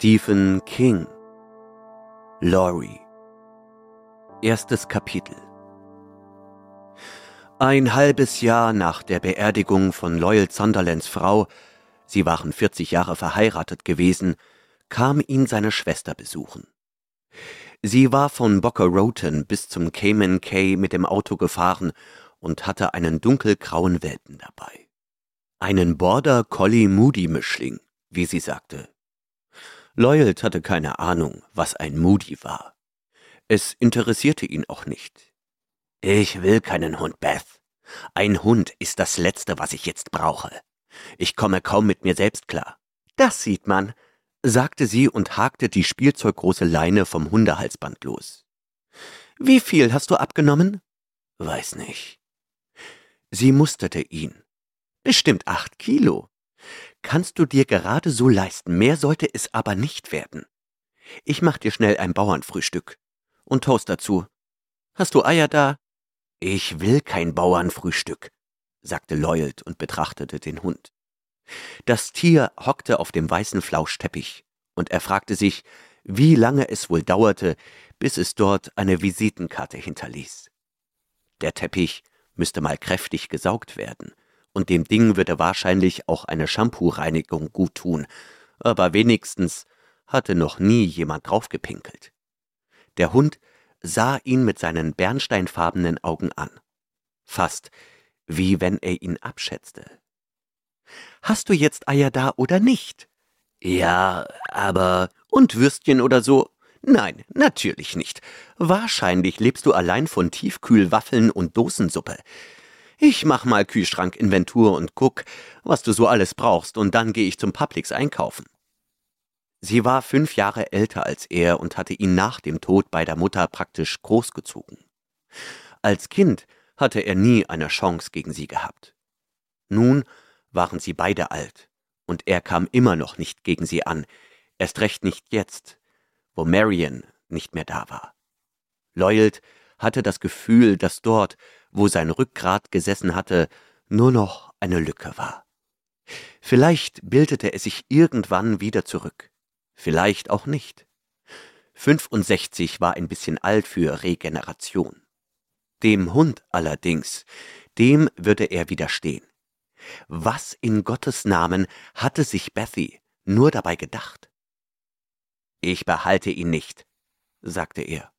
Stephen King Laurie Erstes Kapitel Ein halbes Jahr nach der Beerdigung von Loyal Sunderlands Frau, sie waren 40 Jahre verheiratet gewesen, kam ihn seine Schwester besuchen. Sie war von Boca Roten bis zum Cayman Cay mit dem Auto gefahren und hatte einen dunkelgrauen Welpen dabei. Einen Border Collie Moody Mischling, wie sie sagte. Loyal hatte keine Ahnung, was ein Moody war. Es interessierte ihn auch nicht. Ich will keinen Hund, Beth. Ein Hund ist das Letzte, was ich jetzt brauche. Ich komme kaum mit mir selbst klar. Das sieht man, sagte sie und hakte die spielzeuggroße Leine vom Hundehalsband los. Wie viel hast du abgenommen? Weiß nicht. Sie musterte ihn. Bestimmt acht Kilo. Kannst du dir gerade so leisten, mehr sollte es aber nicht werden. Ich mach dir schnell ein Bauernfrühstück. Und Toast dazu. Hast du Eier da? Ich will kein Bauernfrühstück, sagte Loyald und betrachtete den Hund. Das Tier hockte auf dem weißen Flauschteppich, und er fragte sich, wie lange es wohl dauerte, bis es dort eine Visitenkarte hinterließ. Der Teppich müsste mal kräftig gesaugt werden, und dem Ding würde wahrscheinlich auch eine Shampoo-Reinigung gut tun, aber wenigstens hatte noch nie jemand draufgepinkelt. Der Hund sah ihn mit seinen bernsteinfarbenen Augen an, fast wie wenn er ihn abschätzte. Hast du jetzt Eier da oder nicht? Ja, aber. Und Würstchen oder so? Nein, natürlich nicht. Wahrscheinlich lebst du allein von Tiefkühlwaffeln und Dosensuppe. Ich mach mal Kühlschrankinventur und guck, was du so alles brauchst, und dann gehe ich zum Publix einkaufen. Sie war fünf Jahre älter als er und hatte ihn nach dem Tod beider Mutter praktisch großgezogen. Als Kind hatte er nie eine Chance gegen sie gehabt. Nun waren sie beide alt, und er kam immer noch nicht gegen sie an, erst recht nicht jetzt, wo Marion nicht mehr da war. Loyald hatte das Gefühl, dass dort, wo sein Rückgrat gesessen hatte, nur noch eine Lücke war. Vielleicht bildete es sich irgendwann wieder zurück, vielleicht auch nicht. 65 war ein bisschen alt für Regeneration. Dem Hund allerdings, dem würde er widerstehen. Was in Gottes Namen hatte sich Bethy nur dabei gedacht? Ich behalte ihn nicht, sagte er.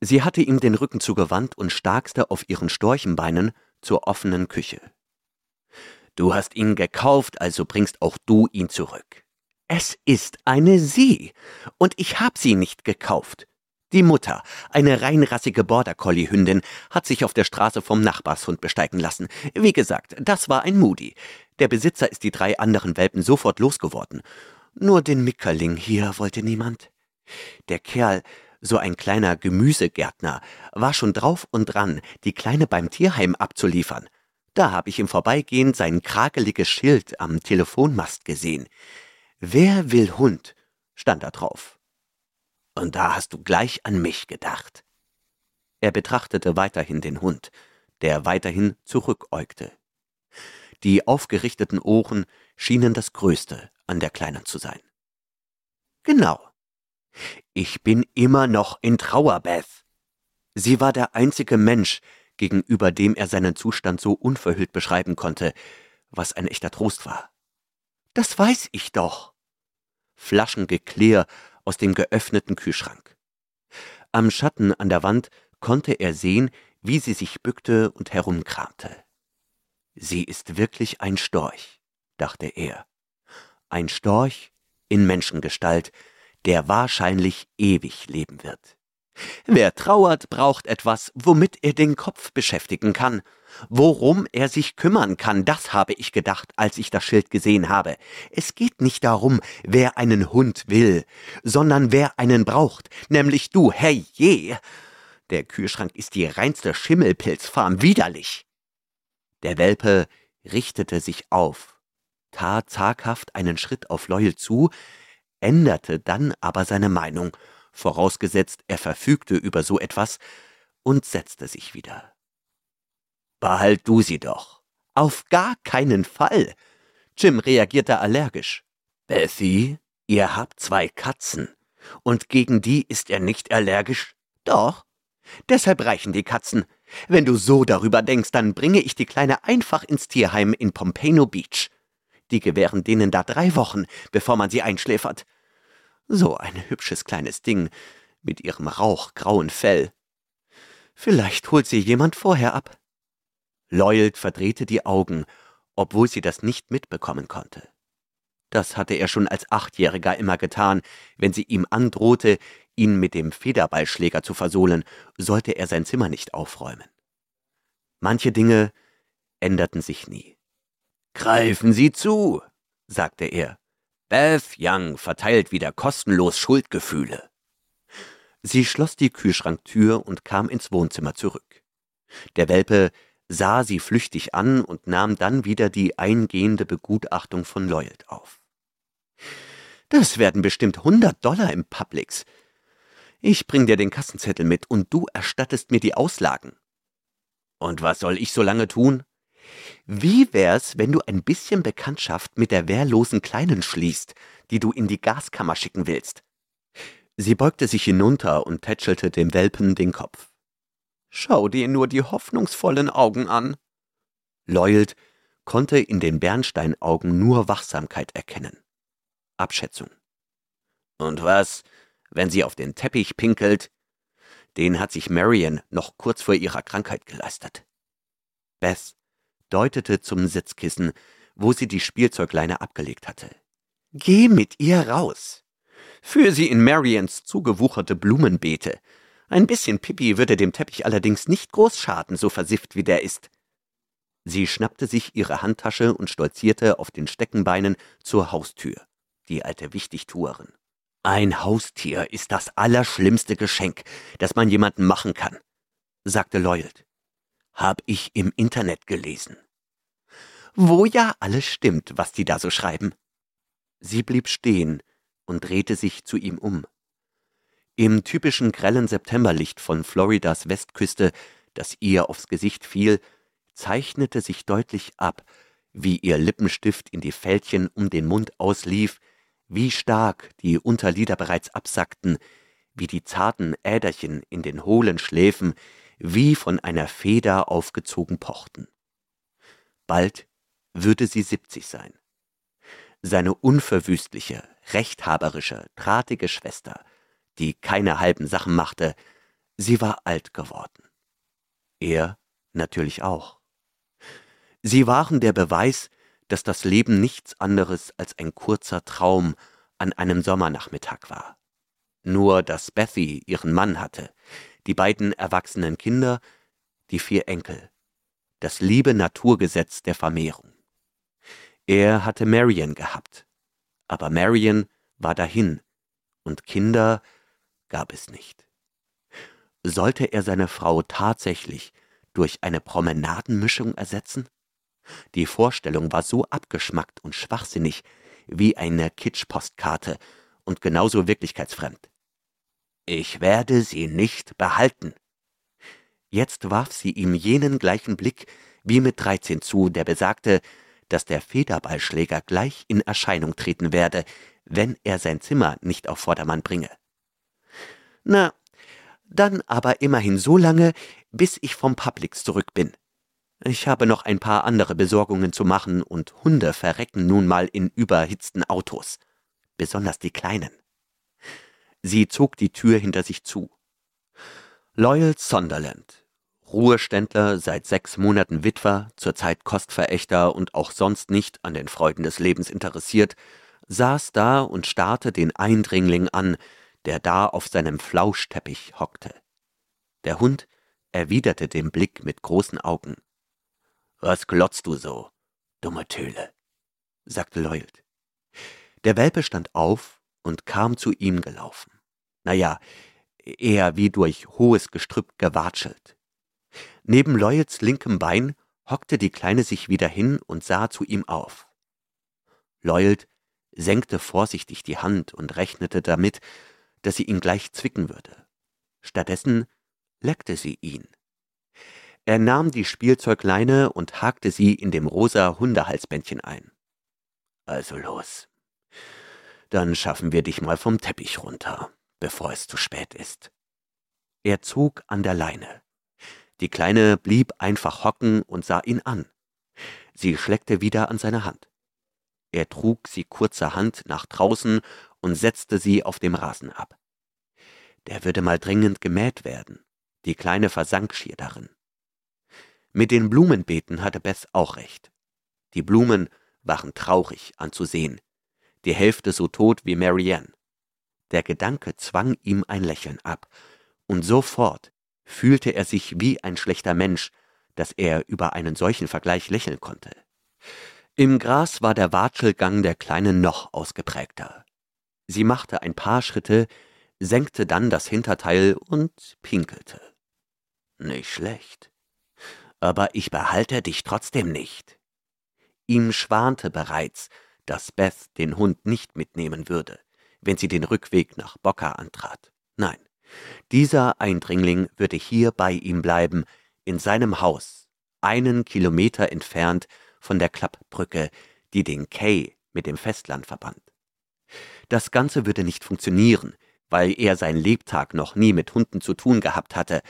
Sie hatte ihm den Rücken zugewandt und starkste auf ihren Storchenbeinen zur offenen Küche. Du hast ihn gekauft, also bringst auch du ihn zurück. Es ist eine Sie, und ich hab sie nicht gekauft. Die Mutter, eine reinrassige Border Collie Hündin, hat sich auf der Straße vom Nachbarshund besteigen lassen. Wie gesagt, das war ein Moody. Der Besitzer ist die drei anderen Welpen sofort losgeworden. Nur den Mickerling hier wollte niemand. Der Kerl, so ein kleiner Gemüsegärtner, war schon drauf und dran, die Kleine beim Tierheim abzuliefern. Da habe ich im Vorbeigehen sein krakeliges Schild am Telefonmast gesehen. Wer will Hund? stand da drauf. Und da hast du gleich an mich gedacht. Er betrachtete weiterhin den Hund, der weiterhin zurückäugte. Die aufgerichteten Ohren schienen das Größte an der Kleinen zu sein. Genau. Ich bin immer noch in Trauer, Beth. Sie war der einzige Mensch, gegenüber dem er seinen Zustand so unverhüllt beschreiben konnte, was ein echter Trost war. Das weiß ich doch. Flaschengeklirr aus dem geöffneten Kühlschrank. Am Schatten an der Wand konnte er sehen, wie sie sich bückte und herumkramte. Sie ist wirklich ein Storch, dachte er. Ein Storch in Menschengestalt, der wahrscheinlich ewig leben wird. Wer trauert, braucht etwas, womit er den Kopf beschäftigen kann. Worum er sich kümmern kann, das habe ich gedacht, als ich das Schild gesehen habe. Es geht nicht darum, wer einen Hund will, sondern wer einen braucht, nämlich du, hey je. Der Kühlschrank ist die reinste Schimmelpilzfarm, widerlich. Der Welpe richtete sich auf, tat zaghaft einen Schritt auf Loyal zu, änderte dann aber seine Meinung, vorausgesetzt er verfügte über so etwas, und setzte sich wieder. Behalt du sie doch. Auf gar keinen Fall. Jim reagierte allergisch. Bethy, Ihr habt zwei Katzen. Und gegen die ist er nicht allergisch? Doch. Deshalb reichen die Katzen. Wenn du so darüber denkst, dann bringe ich die Kleine einfach ins Tierheim in Pompano Beach. Die gewähren denen da drei Wochen, bevor man sie einschläfert. So ein hübsches kleines Ding mit ihrem rauchgrauen Fell. Vielleicht holt sie jemand vorher ab. Lloyd verdrehte die Augen, obwohl sie das nicht mitbekommen konnte. Das hatte er schon als Achtjähriger immer getan, wenn sie ihm androhte, ihn mit dem Federballschläger zu versohlen, sollte er sein Zimmer nicht aufräumen. Manche Dinge änderten sich nie. Greifen Sie zu, sagte er. Beth Young verteilt wieder kostenlos Schuldgefühle. Sie schloss die Kühlschranktür und kam ins Wohnzimmer zurück. Der Welpe sah sie flüchtig an und nahm dann wieder die eingehende Begutachtung von Lloyd auf. Das werden bestimmt hundert Dollar im Publix. Ich bring dir den Kassenzettel mit und du erstattest mir die Auslagen. Und was soll ich so lange tun? Wie wär's, wenn du ein bisschen Bekanntschaft mit der wehrlosen Kleinen schließt, die du in die Gaskammer schicken willst? Sie beugte sich hinunter und tätschelte dem Welpen den Kopf. Schau dir nur die hoffnungsvollen Augen an. Lloyd konnte in den Bernsteinaugen nur Wachsamkeit erkennen. Abschätzung. Und was, wenn sie auf den Teppich pinkelt? Den hat sich Marion noch kurz vor ihrer Krankheit geleistet. Beth deutete zum Sitzkissen, wo sie die Spielzeugleine abgelegt hatte. Geh mit ihr raus. Führ sie in Marions zugewucherte Blumenbeete. Ein bisschen Pipi würde dem Teppich allerdings nicht groß schaden, so versifft wie der ist. Sie schnappte sich ihre Handtasche und stolzierte auf den Steckenbeinen zur Haustür, die alte Wichtigtuerin. Ein Haustier ist das allerschlimmste Geschenk, das man jemandem machen kann, sagte Lloyd. Hab ich im Internet gelesen. Wo ja alles stimmt, was die da so schreiben. Sie blieb stehen und drehte sich zu ihm um. Im typischen grellen Septemberlicht von Floridas Westküste, das ihr aufs Gesicht fiel, zeichnete sich deutlich ab, wie ihr Lippenstift in die Fältchen um den Mund auslief, wie stark die Unterlider bereits absackten, wie die zarten Äderchen in den hohlen Schläfen wie von einer Feder aufgezogen pochten. Bald würde sie siebzig sein. Seine unverwüstliche, rechthaberische, drahtige Schwester, die keine halben Sachen machte, sie war alt geworden. Er natürlich auch. Sie waren der Beweis, dass das Leben nichts anderes als ein kurzer Traum an einem Sommernachmittag war. Nur, dass Bethy ihren Mann hatte, die beiden erwachsenen Kinder, die vier Enkel, das liebe Naturgesetz der Vermehrung. Er hatte Marion gehabt, aber Marion war dahin, und Kinder gab es nicht. Sollte er seine Frau tatsächlich durch eine Promenadenmischung ersetzen? Die Vorstellung war so abgeschmackt und schwachsinnig wie eine Kitschpostkarte und genauso wirklichkeitsfremd. Ich werde sie nicht behalten. Jetzt warf sie ihm jenen gleichen Blick wie mit dreizehn zu, der besagte, dass der Federballschläger gleich in Erscheinung treten werde, wenn er sein Zimmer nicht auf Vordermann bringe. Na, dann aber immerhin so lange, bis ich vom Publix zurück bin. Ich habe noch ein paar andere Besorgungen zu machen und Hunde verrecken nun mal in überhitzten Autos. Besonders die kleinen. Sie zog die Tür hinter sich zu. Loyal Sunderland, Ruheständler, seit sechs Monaten Witwer, zurzeit Kostverächter und auch sonst nicht an den Freuden des Lebens interessiert, saß da und starrte den Eindringling an, der da auf seinem Flauschteppich hockte. Der Hund erwiderte den Blick mit großen Augen. Was glotzt du so, dumme Töle? sagte Lloyd. Der Welpe stand auf und kam zu ihm gelaufen. Naja, eher wie durch hohes Gestrüpp gewatschelt. Neben Lloyds linkem Bein hockte die Kleine sich wieder hin und sah zu ihm auf. Lloyd senkte vorsichtig die Hand und rechnete damit, dass sie ihn gleich zwicken würde. Stattdessen leckte sie ihn. Er nahm die Spielzeugleine und hakte sie in dem rosa Hundehalsbändchen ein. Also los. Dann schaffen wir dich mal vom Teppich runter, bevor es zu spät ist. Er zog an der Leine. Die Kleine blieb einfach hocken und sah ihn an. Sie schleckte wieder an seine Hand. Er trug sie kurzerhand nach draußen und setzte sie auf dem Rasen ab. Der würde mal dringend gemäht werden. Die Kleine versank schier darin. Mit den Blumenbeeten hatte Beth auch recht. Die Blumen waren traurig anzusehen, die Hälfte so tot wie Marianne. Der Gedanke zwang ihm ein Lächeln ab, und sofort fühlte er sich wie ein schlechter Mensch, dass er über einen solchen Vergleich lächeln konnte. Im Gras war der Watschelgang der Kleinen noch ausgeprägter. Sie machte ein paar Schritte, senkte dann das Hinterteil und pinkelte. Nicht schlecht. Aber ich behalte dich trotzdem nicht. Ihm schwante bereits, dass Beth den Hund nicht mitnehmen würde, wenn sie den Rückweg nach Boca antrat. Nein, dieser Eindringling würde hier bei ihm bleiben, in seinem Haus, einen Kilometer entfernt von der Klappbrücke, die den Quai mit dem Festland verband. Das Ganze würde nicht funktionieren, weil er sein Lebtag noch nie mit Hunden zu tun gehabt hatte,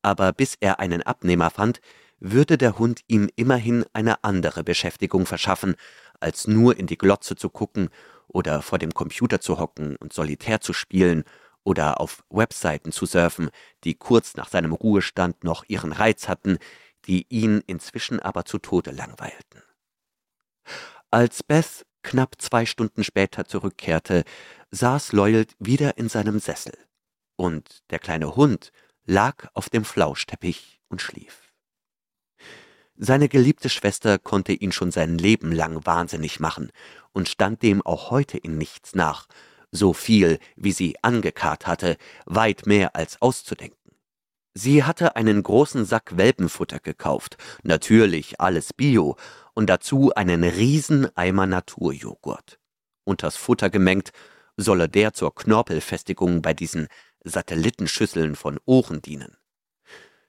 aber bis er einen Abnehmer fand, würde der Hund ihm immerhin eine andere Beschäftigung verschaffen, als nur in die Glotze zu gucken oder vor dem Computer zu hocken und Solitär zu spielen oder auf Webseiten zu surfen, die kurz nach seinem Ruhestand noch ihren Reiz hatten, die ihn inzwischen aber zu Tode langweilten. Als Beth knapp zwei Stunden später zurückkehrte, saß Lloyd wieder in seinem Sessel, und der kleine Hund lag auf dem Flauschteppich und schlief. Seine geliebte Schwester konnte ihn schon sein Leben lang wahnsinnig machen und stand dem auch heute in nichts nach, so viel, wie sie angekarrt hatte, weit mehr als auszudenken. Sie hatte einen großen Sack Welpenfutter gekauft, natürlich alles Bio, und dazu einen riesen Eimer Naturjoghurt. Unters Futter gemengt solle der zur Knorpelfestigung bei diesen Satellitenschüsseln von Ohren dienen.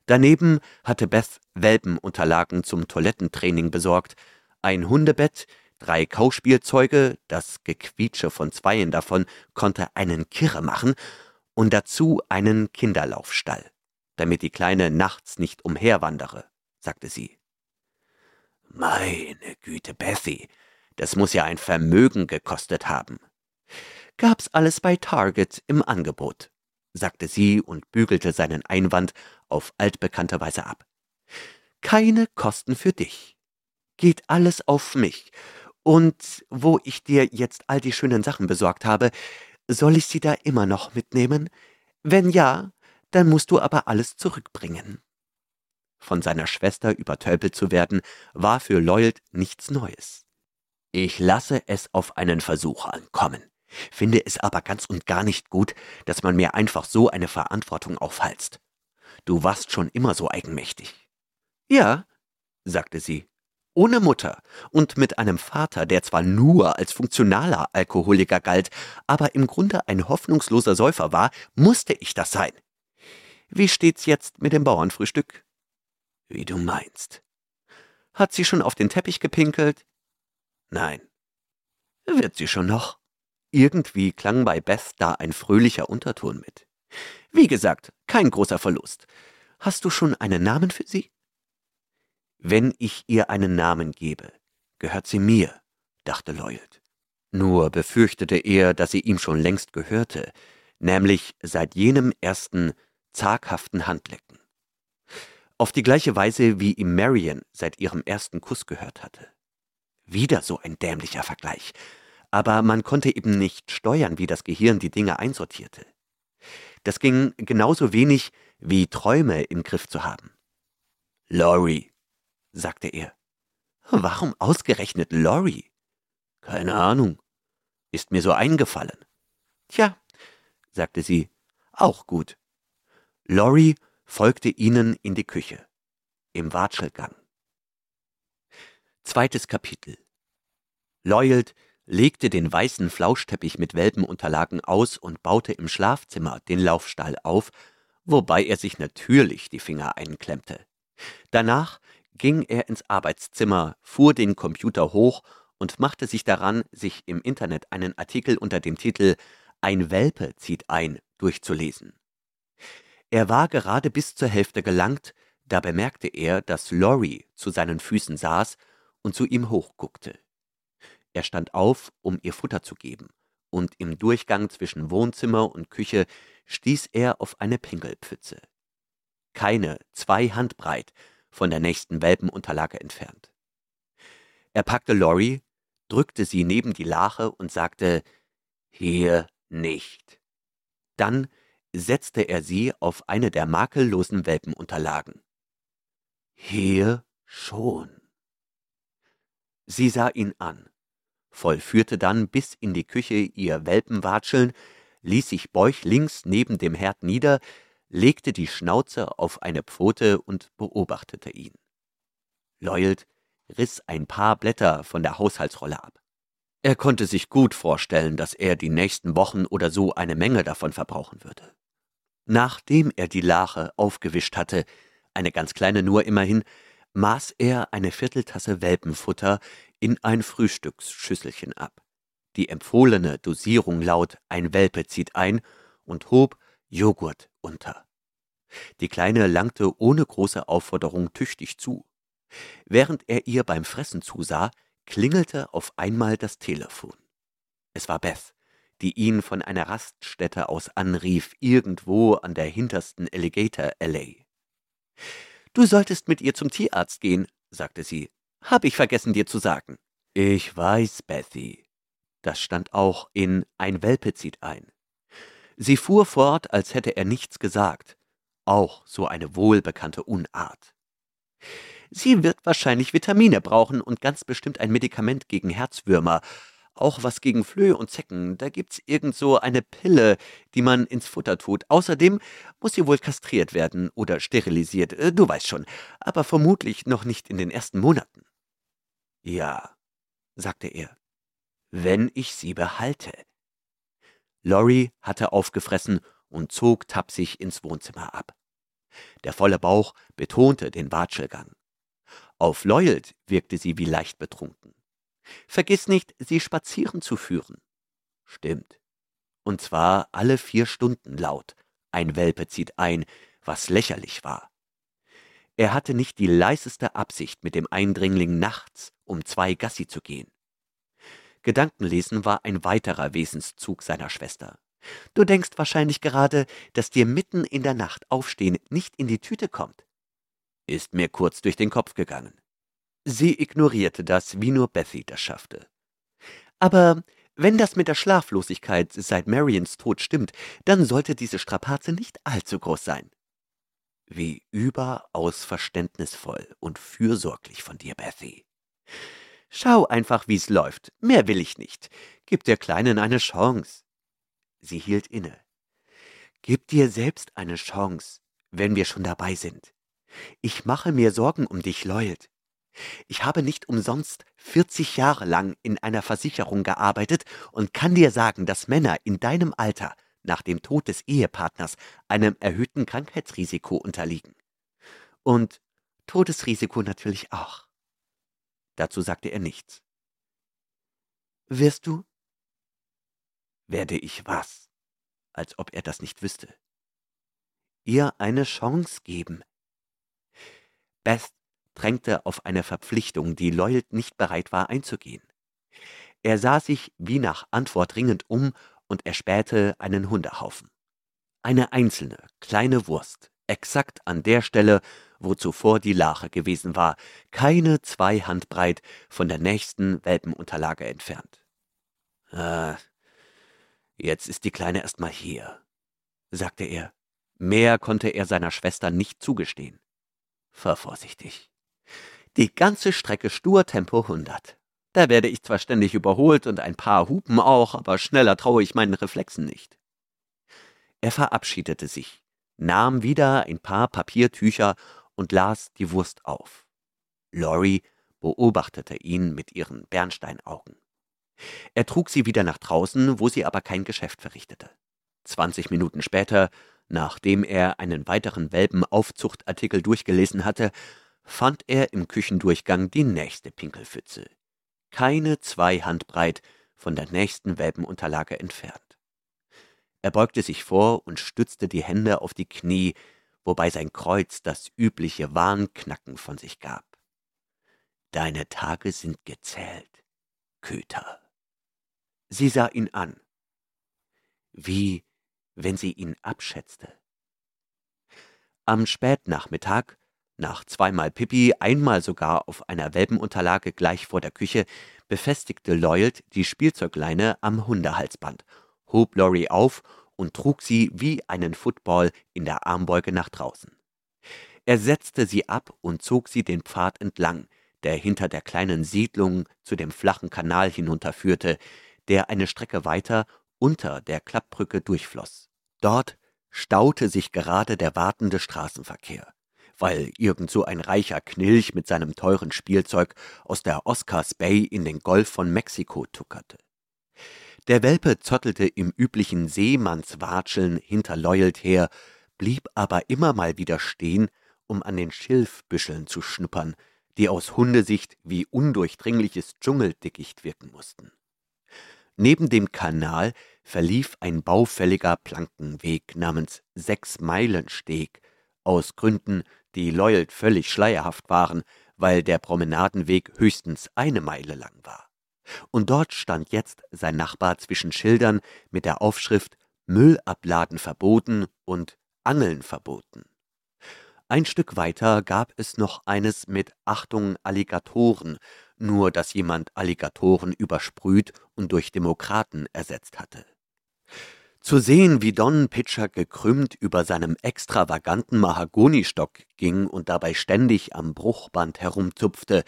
Daneben hatte Beth Welpenunterlagen zum Toilettentraining besorgt, ein Hundebett, drei Kauspielzeuge, das Gequietsche von zweien davon konnte einen Kirre machen, und dazu einen Kinderlaufstall, damit die Kleine nachts nicht umherwandere, sagte sie. Meine Güte, Bethy, das muss ja ein Vermögen gekostet haben. Gab's alles bei Target im Angebot, sagte sie und bügelte seinen Einwand auf altbekannte Weise ab. Keine Kosten für dich. Geht alles auf mich, und wo ich dir jetzt all die schönen Sachen besorgt habe, soll ich sie da immer noch mitnehmen? Wenn ja, dann musst du aber alles zurückbringen. Von seiner Schwester übertölpelt zu werden, war für Lloyd nichts Neues. Ich lasse es auf einen Versuch ankommen, finde es aber ganz und gar nicht gut, dass man mir einfach so eine Verantwortung aufhalst. Du warst schon immer so eigenmächtig. Ja, sagte sie, ohne Mutter und mit einem Vater, der zwar nur als funktionaler Alkoholiker galt, aber im Grunde ein hoffnungsloser Säufer war, musste ich das sein. Wie steht's jetzt mit dem Bauernfrühstück? Wie du meinst. Hat sie schon auf den Teppich gepinkelt? Nein. Wird sie schon noch? Irgendwie klang bei Beth da ein fröhlicher Unterton mit. Wie gesagt, kein großer Verlust. Hast du schon einen Namen für sie? Wenn ich ihr einen Namen gebe, gehört sie mir, dachte Lloyd. Nur befürchtete er, dass sie ihm schon längst gehörte, nämlich seit jenem ersten zaghaften Handlecken. Auf die gleiche Weise, wie ihm Marion seit ihrem ersten Kuss gehört hatte. Wieder so ein dämlicher Vergleich, aber man konnte eben nicht steuern, wie das Gehirn die Dinge einsortierte. Das ging genauso wenig wie Träume im Griff zu haben. Laurie, sagte er. Warum ausgerechnet Lori? Keine Ahnung. Ist mir so eingefallen. Tja, sagte sie, auch gut. Lori folgte ihnen in die Küche, im Watschelgang. Zweites Kapitel. Lloyd legte den weißen Flauschteppich mit Welpenunterlagen aus und baute im Schlafzimmer den Laufstall auf, wobei er sich natürlich die Finger einklemmte. Danach ging er ins Arbeitszimmer, fuhr den Computer hoch und machte sich daran, sich im Internet einen Artikel unter dem Titel Ein Welpe zieht ein durchzulesen. Er war gerade bis zur Hälfte gelangt, da bemerkte er, dass Lori zu seinen Füßen saß und zu ihm hochguckte. Er stand auf, um ihr Futter zu geben, und im Durchgang zwischen Wohnzimmer und Küche stieß er auf eine Pinkelpfütze. Keine zwei Handbreit von der nächsten Welpenunterlage entfernt. Er packte Lori, drückte sie neben die Lache und sagte Hier nicht. Dann setzte er sie auf eine der makellosen Welpenunterlagen. Hier schon. Sie sah ihn an, vollführte dann bis in die Küche ihr Welpenwatscheln, ließ sich bäuchlings neben dem Herd nieder, legte die Schnauze auf eine Pfote und beobachtete ihn. Lloyd riss ein paar Blätter von der Haushaltsrolle ab. Er konnte sich gut vorstellen, dass er die nächsten Wochen oder so eine Menge davon verbrauchen würde. Nachdem er die Lache aufgewischt hatte, eine ganz kleine nur immerhin, maß er eine Vierteltasse Welpenfutter in ein Frühstücksschüsselchen ab. Die empfohlene Dosierung laut ein Welpe zieht ein und hob Joghurt unter. Die Kleine langte ohne große Aufforderung tüchtig zu. Während er ihr beim Fressen zusah, klingelte auf einmal das Telefon. Es war Beth, die ihn von einer Raststätte aus anrief, irgendwo an der hintersten Alligator Alley. Du solltest mit ihr zum Tierarzt gehen, sagte sie. Hab ich vergessen dir zu sagen. Ich weiß, Bethy. Das stand auch in Ein Welpe zieht ein. Sie fuhr fort, als hätte er nichts gesagt. Auch so eine wohlbekannte Unart. Sie wird wahrscheinlich Vitamine brauchen und ganz bestimmt ein Medikament gegen Herzwürmer. Auch was gegen Flöhe und Zecken. Da gibt's irgend so eine Pille, die man ins Futter tut. Außerdem muss sie wohl kastriert werden oder sterilisiert. Äh, du weißt schon. Aber vermutlich noch nicht in den ersten Monaten. Ja, sagte er. Wenn ich sie behalte. Lori hatte aufgefressen und zog tapsig ins Wohnzimmer ab. Der volle Bauch betonte den Watschelgang. Auf Lloyd wirkte sie wie leicht betrunken. Vergiss nicht, sie spazieren zu führen. Stimmt. Und zwar alle vier Stunden laut. Ein Welpe zieht ein, was lächerlich war. Er hatte nicht die leiseste Absicht, mit dem Eindringling nachts um zwei Gassi zu gehen. Gedankenlesen war ein weiterer Wesenszug seiner Schwester. Du denkst wahrscheinlich gerade, dass dir mitten in der Nacht aufstehen nicht in die Tüte kommt. Ist mir kurz durch den Kopf gegangen. Sie ignorierte das, wie nur Bethy das schaffte. Aber wenn das mit der Schlaflosigkeit seit Marions Tod stimmt, dann sollte diese Strapaze nicht allzu groß sein. Wie überaus verständnisvoll und fürsorglich von dir, Bethy. Schau einfach, wie's läuft. Mehr will ich nicht. Gib der Kleinen eine Chance. Sie hielt inne. Gib dir selbst eine Chance, wenn wir schon dabei sind. Ich mache mir Sorgen um dich, Lloyd. Ich habe nicht umsonst 40 Jahre lang in einer Versicherung gearbeitet und kann dir sagen, dass Männer in deinem Alter nach dem Tod des Ehepartners einem erhöhten Krankheitsrisiko unterliegen. Und Todesrisiko natürlich auch. Dazu sagte er nichts. Wirst du? Werde ich was? Als ob er das nicht wüsste. Ihr eine Chance geben. Beth drängte auf eine Verpflichtung, die Lloyd nicht bereit war einzugehen. Er sah sich wie nach Antwort ringend um und erspähte einen Hundehaufen. Eine einzelne, kleine Wurst, exakt an der Stelle, wo zuvor die Lache gewesen war, keine zwei Handbreit von der nächsten Welpenunterlage entfernt. Ah, jetzt ist die Kleine erst mal hier, sagte er. Mehr konnte er seiner Schwester nicht zugestehen. Fahr vorsichtig. Die ganze Strecke stur Tempo 100. Da werde ich zwar ständig überholt und ein paar Hupen auch, aber schneller traue ich meinen Reflexen nicht. Er verabschiedete sich, nahm wieder ein paar Papiertücher und las die Wurst auf. Lori beobachtete ihn mit ihren Bernsteinaugen. Er trug sie wieder nach draußen, wo sie aber kein Geschäft verrichtete. Zwanzig Minuten später, nachdem er einen weiteren Welpenaufzuchtartikel durchgelesen hatte, fand er im Küchendurchgang die nächste Pinkelpfütze. keine zwei Handbreit von der nächsten Welpenunterlage entfernt. Er beugte sich vor und stützte die Hände auf die Knie, wobei sein Kreuz das übliche Warnknacken von sich gab. Deine Tage sind gezählt, Köter. Sie sah ihn an, wie wenn sie ihn abschätzte. Am Spätnachmittag, nach zweimal Pippi, einmal sogar auf einer Welpenunterlage gleich vor der Küche, befestigte Lloyd die Spielzeugleine am Hundehalsband, hob Lori auf und trug sie wie einen Football in der Armbeuge nach draußen. Er setzte sie ab und zog sie den Pfad entlang, der hinter der kleinen Siedlung zu dem flachen Kanal hinunterführte, der eine Strecke weiter unter der Klappbrücke durchfloß. Dort staute sich gerade der wartende Straßenverkehr, weil irgend so ein reicher Knilch mit seinem teuren Spielzeug aus der Oscars Bay in den Golf von Mexiko tuckerte. Der Welpe zottelte im üblichen Seemannswatscheln hinter Loyalt her, blieb aber immer mal wieder stehen, um an den Schilfbüscheln zu schnuppern, die aus Hundesicht wie undurchdringliches Dschungeldickicht wirken mussten. Neben dem Kanal verlief ein baufälliger Plankenweg namens Sechs-Meilen-Steg, aus Gründen, die Loyal völlig schleierhaft waren, weil der Promenadenweg höchstens eine Meile lang war. Und dort stand jetzt sein Nachbar zwischen Schildern mit der Aufschrift Müllabladen verboten und Angeln verboten. Ein Stück weiter gab es noch eines mit Achtung Alligatoren, nur dass jemand Alligatoren übersprüht und durch Demokraten ersetzt hatte. Zu sehen, wie Don Pitcher gekrümmt über seinem extravaganten Mahagonistock ging und dabei ständig am Bruchband herumzupfte,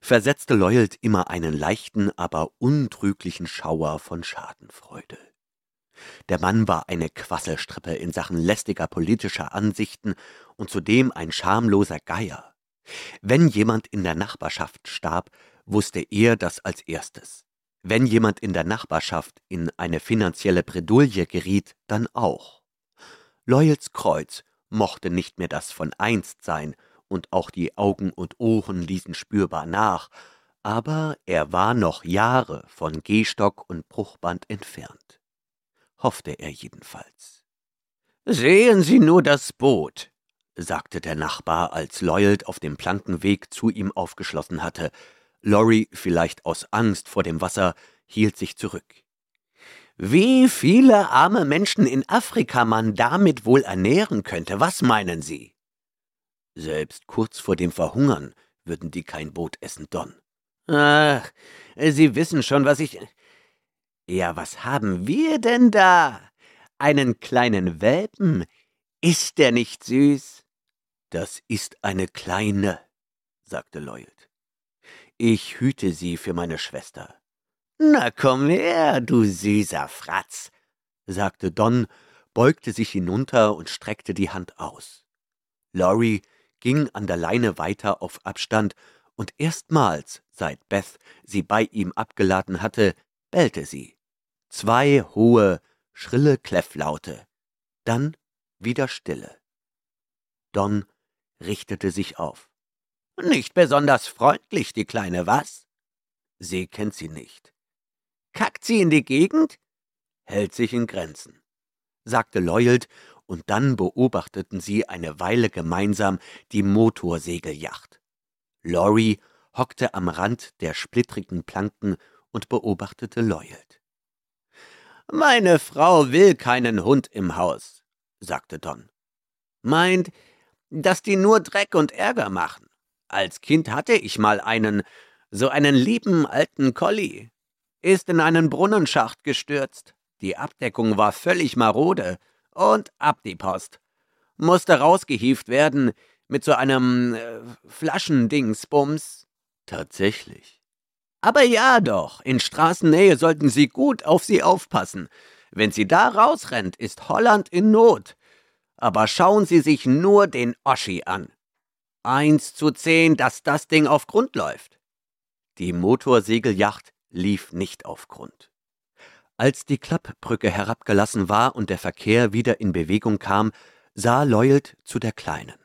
versetzte Loyalt immer einen leichten, aber untrüglichen Schauer von Schadenfreude. Der Mann war eine Quasselstrippe in Sachen lästiger politischer Ansichten und zudem ein schamloser Geier. Wenn jemand in der Nachbarschaft starb, wusste er das als erstes. Wenn jemand in der Nachbarschaft in eine finanzielle Bredouille geriet, dann auch. Loyals Kreuz mochte nicht mehr das von einst sein, und auch die Augen und Ohren ließen spürbar nach, aber er war noch Jahre von Gehstock und Bruchband entfernt. Hoffte er jedenfalls. Sehen Sie nur das Boot, sagte der Nachbar, als Loyald auf dem Plankenweg zu ihm aufgeschlossen hatte. Lorry, vielleicht aus Angst vor dem Wasser, hielt sich zurück. Wie viele arme Menschen in Afrika man damit wohl ernähren könnte, was meinen Sie? Selbst kurz vor dem Verhungern würden die kein Boot essen, Don. Ach, Sie wissen schon, was ich. Ja, was haben wir denn da? Einen kleinen Welpen? Ist der nicht süß? Das ist eine kleine, sagte Lloyd. Ich hüte sie für meine Schwester. Na komm her, du süßer Fratz, sagte Don, beugte sich hinunter und streckte die Hand aus. Laurie ging an der Leine weiter auf Abstand, und erstmals, seit Beth sie bei ihm abgeladen hatte, bellte sie. Zwei hohe, schrille Kläfflaute, dann wieder Stille. Don richtete sich auf. Nicht besonders freundlich, die Kleine, was? Sie kennt sie nicht. Kackt sie in die Gegend? Hält sich in Grenzen, sagte Loyald, und dann beobachteten sie eine Weile gemeinsam die Motorsegeljacht. Laurie hockte am Rand der splittrigen Planken und beobachtete Loyald. Meine Frau will keinen Hund im Haus, sagte Don. Meint, dass die nur Dreck und Ärger machen. Als Kind hatte ich mal einen, so einen lieben alten Collie. Ist in einen Brunnenschacht gestürzt. Die Abdeckung war völlig marode. Und ab die Post. Musste rausgehieft werden mit so einem äh, Flaschendingsbums. Tatsächlich. Aber ja doch, in Straßennähe sollten Sie gut auf sie aufpassen. Wenn sie da rausrennt, ist Holland in Not. Aber schauen Sie sich nur den Oschi an. Eins zu zehn, dass das Ding auf Grund läuft. Die Motorsegeljacht lief nicht auf Grund. Als die Klappbrücke herabgelassen war und der Verkehr wieder in Bewegung kam, sah Loyald zu der Kleinen.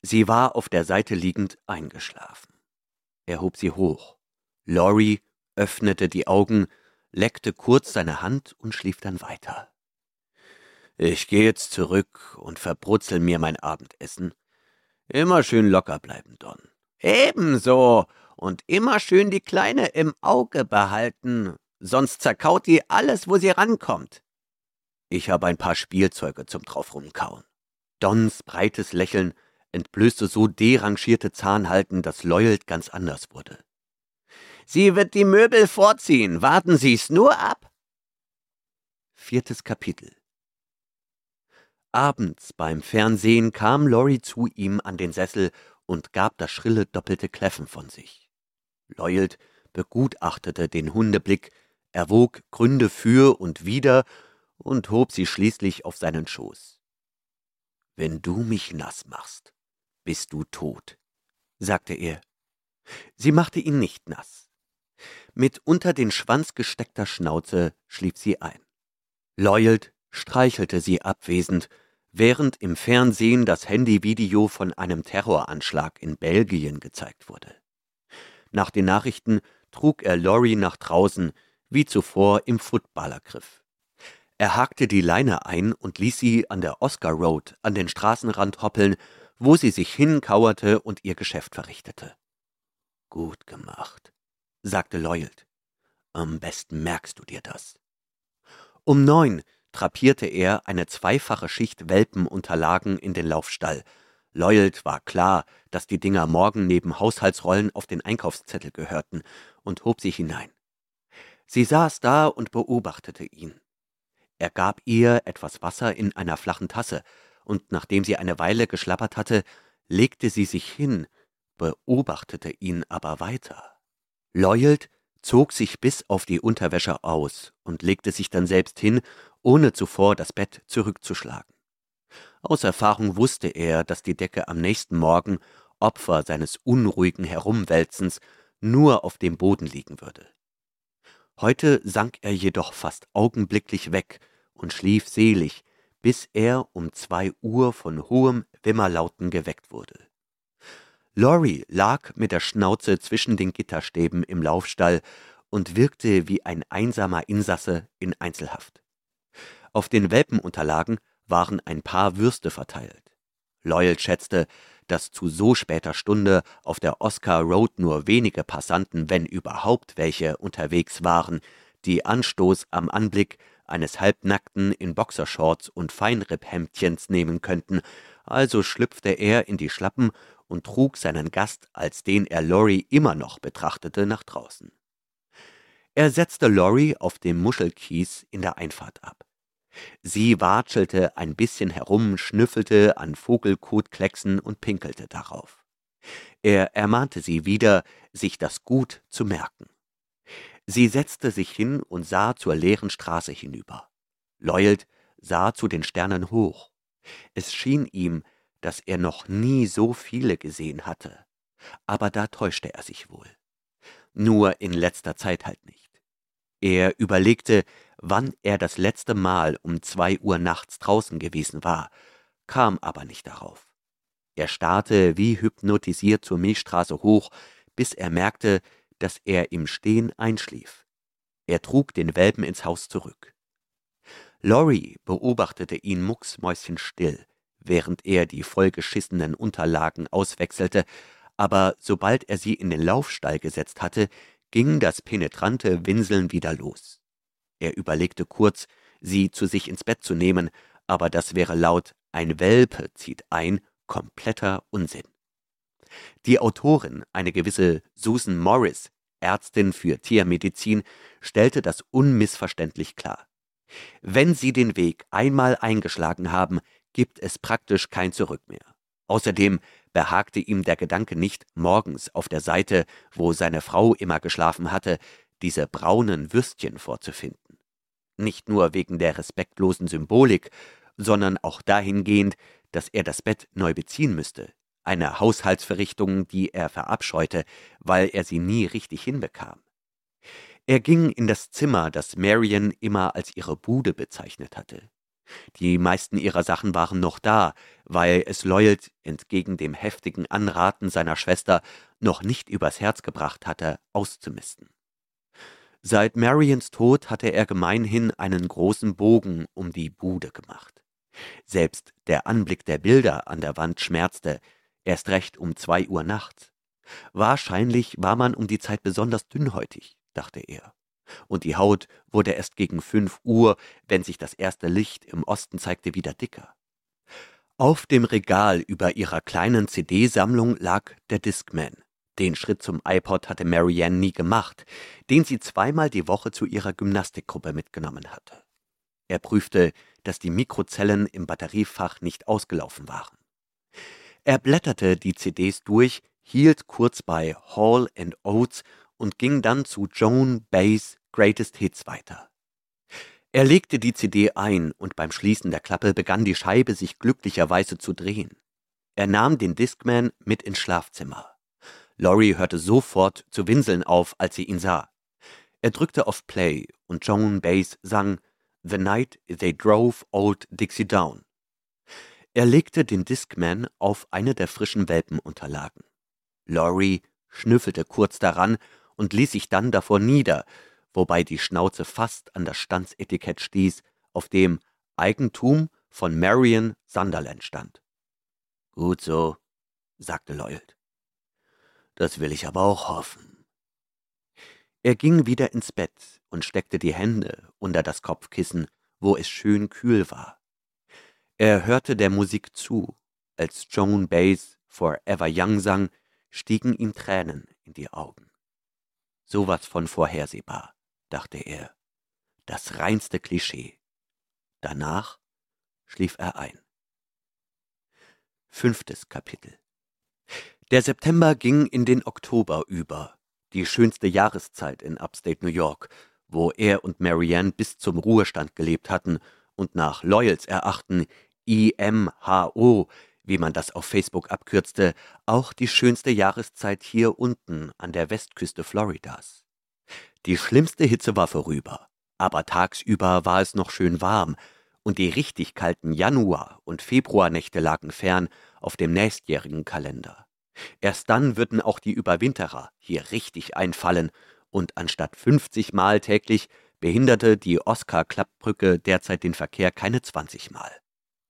Sie war auf der Seite liegend eingeschlafen. Er hob sie hoch, Laurie öffnete die Augen, leckte kurz seine Hand und schlief dann weiter. Ich gehe jetzt zurück und verbrutzel mir mein Abendessen. Immer schön locker bleiben, Don. Ebenso. Und immer schön die Kleine im Auge behalten, sonst zerkaut die alles, wo sie rankommt. Ich habe ein paar Spielzeuge zum drauf rumkauen. Dons breites Lächeln entblößte so derangierte Zahnhalten, dass Loyald ganz anders wurde. Sie wird die Möbel vorziehen, warten Sie's nur ab. Viertes Kapitel Abends beim Fernsehen kam Lori zu ihm an den Sessel und gab das schrille doppelte Kläffen von sich. Loyald begutachtete den Hundeblick, erwog Gründe für und wider und hob sie schließlich auf seinen Schoß. Wenn du mich nass machst, bist du tot, sagte er. Sie machte ihn nicht nass. Mit unter den Schwanz gesteckter Schnauze schlief sie ein. Loyald streichelte sie abwesend, während im Fernsehen das Handyvideo von einem Terroranschlag in Belgien gezeigt wurde. Nach den Nachrichten trug er Lori nach draußen, wie zuvor im Footballergriff. Er hakte die Leine ein und ließ sie an der Oscar Road an den Straßenrand hoppeln, wo sie sich hinkauerte und ihr Geschäft verrichtete. Gut gemacht, sagte Loyald. Am besten merkst du dir das. Um neun drapierte er eine zweifache Schicht Welpenunterlagen in den Laufstall. Loyald war klar, dass die Dinger morgen neben Haushaltsrollen auf den Einkaufszettel gehörten, und hob sich hinein. Sie saß da und beobachtete ihn. Er gab ihr etwas Wasser in einer flachen Tasse, und nachdem sie eine Weile geschlappert hatte, legte sie sich hin, beobachtete ihn aber weiter. Loyald zog sich bis auf die Unterwäsche aus und legte sich dann selbst hin ohne zuvor das Bett zurückzuschlagen. Aus Erfahrung wusste er, dass die Decke am nächsten Morgen, Opfer seines unruhigen Herumwälzens, nur auf dem Boden liegen würde. Heute sank er jedoch fast augenblicklich weg und schlief selig, bis er um zwei Uhr von hohem Wimmerlauten geweckt wurde. Laurie lag mit der Schnauze zwischen den Gitterstäben im Laufstall und wirkte wie ein einsamer Insasse in Einzelhaft. Auf den Welpenunterlagen waren ein paar Würste verteilt. Loyal schätzte, dass zu so später Stunde auf der Oscar Road nur wenige Passanten, wenn überhaupt welche, unterwegs waren, die Anstoß am Anblick eines Halbnackten in Boxershorts und Feinripphemdchens nehmen könnten, also schlüpfte er in die Schlappen und trug seinen Gast, als den er Lorry immer noch betrachtete, nach draußen. Er setzte Lorry auf dem Muschelkies in der Einfahrt ab. Sie watschelte ein bisschen herum, schnüffelte an Vogelkotklecksen und pinkelte darauf. Er ermahnte sie wieder, sich das gut zu merken. Sie setzte sich hin und sah zur leeren Straße hinüber. Loyald sah zu den Sternen hoch. Es schien ihm, dass er noch nie so viele gesehen hatte. Aber da täuschte er sich wohl. Nur in letzter Zeit halt nicht. Er überlegte, wann er das letzte Mal um zwei Uhr nachts draußen gewesen war, kam aber nicht darauf. Er starrte wie hypnotisiert zur Milchstraße hoch, bis er merkte, dass er im Stehen einschlief. Er trug den Welpen ins Haus zurück. Laurie beobachtete ihn mucksmäuschenstill, während er die vollgeschissenen Unterlagen auswechselte, aber sobald er sie in den Laufstall gesetzt hatte, ging das penetrante Winseln wieder los. Er überlegte kurz, sie zu sich ins Bett zu nehmen, aber das wäre laut ein Welpe zieht ein kompletter Unsinn. Die Autorin, eine gewisse Susan Morris, Ärztin für Tiermedizin, stellte das unmissverständlich klar. Wenn Sie den Weg einmal eingeschlagen haben, gibt es praktisch kein Zurück mehr. Außerdem behagte ihm der Gedanke nicht, morgens auf der Seite, wo seine Frau immer geschlafen hatte, diese braunen Würstchen vorzufinden nicht nur wegen der respektlosen Symbolik, sondern auch dahingehend, dass er das Bett neu beziehen müsste, eine Haushaltsverrichtung, die er verabscheute, weil er sie nie richtig hinbekam. Er ging in das Zimmer, das Marion immer als ihre Bude bezeichnet hatte. Die meisten ihrer Sachen waren noch da, weil es Lloyd entgegen dem heftigen Anraten seiner Schwester noch nicht übers Herz gebracht hatte, auszumisten. Seit Marians Tod hatte er gemeinhin einen großen Bogen um die Bude gemacht. Selbst der Anblick der Bilder an der Wand schmerzte, erst recht um zwei Uhr nachts. Wahrscheinlich war man um die Zeit besonders dünnhäutig, dachte er und die Haut wurde erst gegen fünf Uhr, wenn sich das erste Licht im Osten zeigte, wieder dicker. Auf dem Regal über ihrer kleinen CD-Sammlung lag der Discman. Den Schritt zum iPod hatte Marianne nie gemacht, den sie zweimal die Woche zu ihrer Gymnastikgruppe mitgenommen hatte. Er prüfte, dass die Mikrozellen im Batteriefach nicht ausgelaufen waren. Er blätterte die CDs durch, hielt kurz bei Hall and Oates und ging dann zu Joan Baez Greatest Hits weiter. Er legte die CD ein und beim Schließen der Klappe begann die Scheibe sich glücklicherweise zu drehen. Er nahm den Discman mit ins Schlafzimmer. Laurie hörte sofort zu winseln auf, als sie ihn sah. Er drückte auf Play und Joan Bass sang The Night They Drove Old Dixie Down. Er legte den Discman auf eine der frischen Welpenunterlagen. Laurie schnüffelte kurz daran und ließ sich dann davor nieder, wobei die Schnauze fast an das Standsetikett stieß, auf dem Eigentum von Marion Sunderland stand. Gut so, sagte Lloyd. Das will ich aber auch hoffen. Er ging wieder ins Bett und steckte die Hände unter das Kopfkissen, wo es schön kühl war. Er hörte der Musik zu, als Joan Baez Forever Young sang, stiegen ihm Tränen in die Augen. Sowas von vorhersehbar dachte er. Das reinste Klischee. Danach schlief er ein. Fünftes Kapitel Der September ging in den Oktober über, die schönste Jahreszeit in Upstate New York, wo er und Marianne bis zum Ruhestand gelebt hatten und nach Loyals Erachten IMHO, wie man das auf Facebook abkürzte, auch die schönste Jahreszeit hier unten an der Westküste Floridas. Die schlimmste Hitze war vorüber, aber tagsüber war es noch schön warm, und die richtig kalten Januar- und Februarnächte lagen fern auf dem nächstjährigen Kalender. Erst dann würden auch die Überwinterer hier richtig einfallen, und anstatt 50 Mal täglich behinderte die Oscar-Klappbrücke derzeit den Verkehr keine 20 Mal.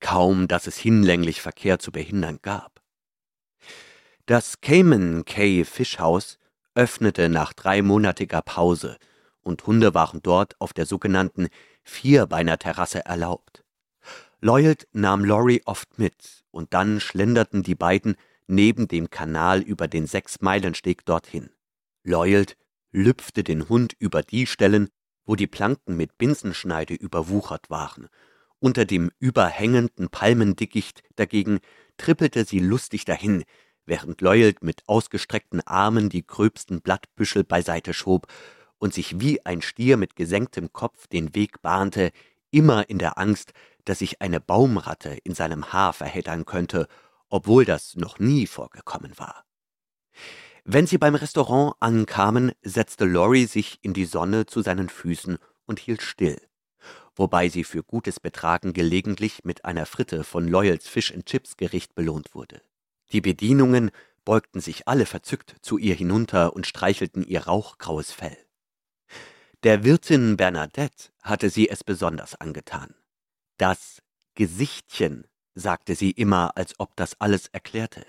Kaum, dass es hinlänglich Verkehr zu behindern gab. Das Cayman Cay Fischhaus öffnete nach dreimonatiger Pause, und Hunde waren dort auf der sogenannten Vierbeiner-Terrasse erlaubt. Lloyd nahm Laurie oft mit, und dann schlenderten die beiden neben dem Kanal über den Sechs-Meilen-Steg dorthin. Lloyd lüpfte den Hund über die Stellen, wo die Planken mit Binsenschneide überwuchert waren. Unter dem überhängenden Palmendickicht dagegen trippelte sie lustig dahin, während Lloyd mit ausgestreckten Armen die gröbsten Blattbüschel beiseite schob und sich wie ein Stier mit gesenktem Kopf den Weg bahnte, immer in der Angst, dass sich eine Baumratte in seinem Haar verheddern könnte, obwohl das noch nie vorgekommen war. Wenn sie beim Restaurant ankamen, setzte Laurie sich in die Sonne zu seinen Füßen und hielt still, wobei sie für gutes Betragen gelegentlich mit einer Fritte von Loyals Fish and Chips Gericht belohnt wurde. Die Bedienungen beugten sich alle verzückt zu ihr hinunter und streichelten ihr rauchgraues Fell. Der Wirtin Bernadette hatte sie es besonders angetan. Das Gesichtchen, sagte sie immer, als ob das alles erklärte.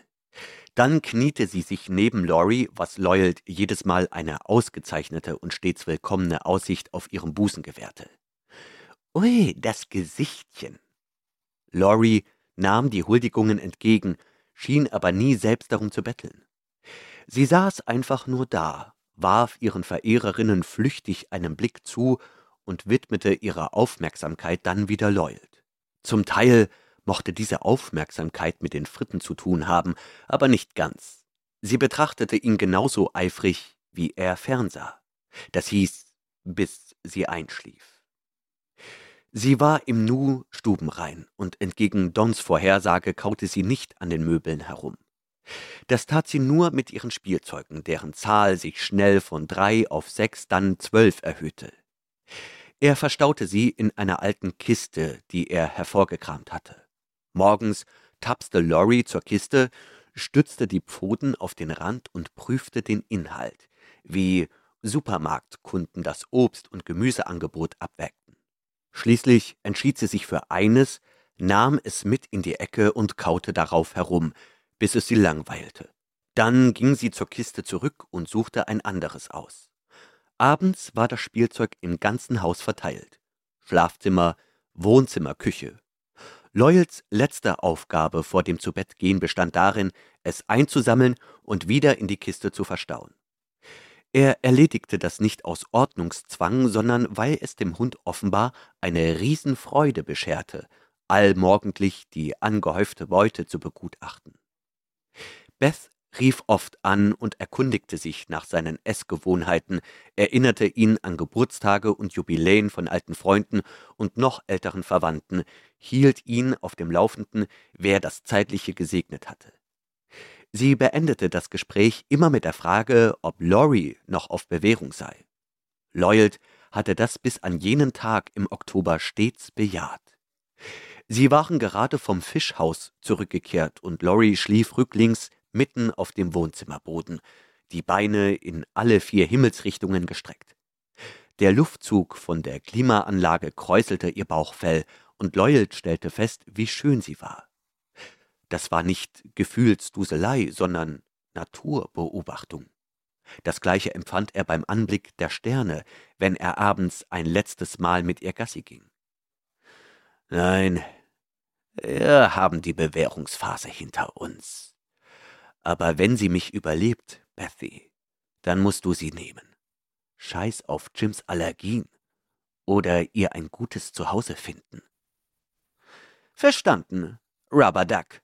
Dann kniete sie sich neben Laurie, was Lloyd jedes Mal eine ausgezeichnete und stets willkommene Aussicht auf ihrem Busen gewährte. Ui, das Gesichtchen. Laurie nahm die Huldigungen entgegen schien aber nie selbst darum zu betteln. Sie saß einfach nur da, warf ihren Verehrerinnen flüchtig einen Blick zu und widmete ihre Aufmerksamkeit dann wieder Lloyd. Zum Teil mochte diese Aufmerksamkeit mit den Fritten zu tun haben, aber nicht ganz. Sie betrachtete ihn genauso eifrig, wie er fernsah. Das hieß, bis sie einschlief. Sie war im Nu stubenrein, und entgegen Dons Vorhersage kaute sie nicht an den Möbeln herum. Das tat sie nur mit ihren Spielzeugen, deren Zahl sich schnell von drei auf sechs, dann zwölf erhöhte. Er verstaute sie in einer alten Kiste, die er hervorgekramt hatte. Morgens tapste Lorry zur Kiste, stützte die Pfoten auf den Rand und prüfte den Inhalt, wie Supermarktkunden das Obst- und Gemüseangebot abwägten. Schließlich entschied sie sich für eines, nahm es mit in die Ecke und kaute darauf herum, bis es sie langweilte. Dann ging sie zur Kiste zurück und suchte ein anderes aus. Abends war das Spielzeug im ganzen Haus verteilt. Schlafzimmer, Wohnzimmer, Küche. Loyals letzte Aufgabe vor dem Zubettgehen bestand darin, es einzusammeln und wieder in die Kiste zu verstauen. Er erledigte das nicht aus Ordnungszwang, sondern weil es dem Hund offenbar eine Riesenfreude bescherte, allmorgendlich die angehäufte Beute zu begutachten. Beth rief oft an und erkundigte sich nach seinen Essgewohnheiten, erinnerte ihn an Geburtstage und Jubiläen von alten Freunden und noch älteren Verwandten, hielt ihn auf dem Laufenden, wer das Zeitliche gesegnet hatte. Sie beendete das Gespräch immer mit der Frage, ob Laurie noch auf Bewährung sei. Lloyd hatte das bis an jenen Tag im Oktober stets bejaht. Sie waren gerade vom Fischhaus zurückgekehrt und Laurie schlief rücklings mitten auf dem Wohnzimmerboden, die Beine in alle vier Himmelsrichtungen gestreckt. Der Luftzug von der Klimaanlage kräuselte ihr Bauchfell, und Lloyd stellte fest, wie schön sie war. Das war nicht Gefühlsduselei, sondern Naturbeobachtung. Das gleiche empfand er beim Anblick der Sterne, wenn er abends ein letztes Mal mit ihr Gassi ging. Nein, wir haben die Bewährungsphase hinter uns. Aber wenn sie mich überlebt, Bethy, dann musst du sie nehmen. Scheiß auf Jims Allergien oder ihr ein gutes Zuhause finden. Verstanden, Rubber Duck.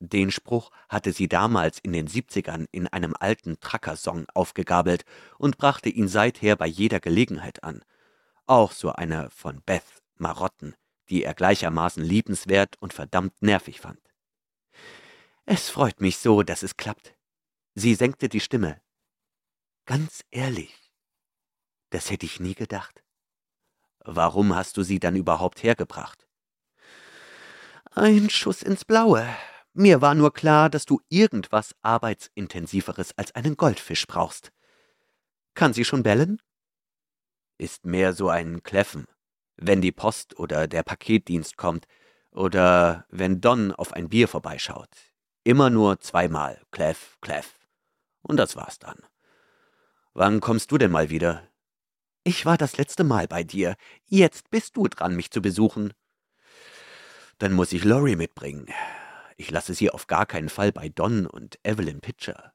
Den Spruch hatte sie damals in den 70ern in einem alten Trucker-Song aufgegabelt und brachte ihn seither bei jeder Gelegenheit an. Auch so eine von Beth Marotten, die er gleichermaßen liebenswert und verdammt nervig fand. Es freut mich so, dass es klappt. Sie senkte die Stimme. Ganz ehrlich, das hätte ich nie gedacht. Warum hast du sie dann überhaupt hergebracht? Ein Schuss ins Blaue. Mir war nur klar, dass du irgendwas arbeitsintensiveres als einen Goldfisch brauchst. Kann sie schon bellen? Ist mehr so ein Kläffen, wenn die Post oder der Paketdienst kommt oder wenn Don auf ein Bier vorbeischaut. Immer nur zweimal. Kläff, kläff. Und das war's dann. Wann kommst du denn mal wieder? Ich war das letzte Mal bei dir. Jetzt bist du dran, mich zu besuchen. Dann muss ich Laurie mitbringen. Ich lasse sie auf gar keinen Fall bei Don und Evelyn Pitcher.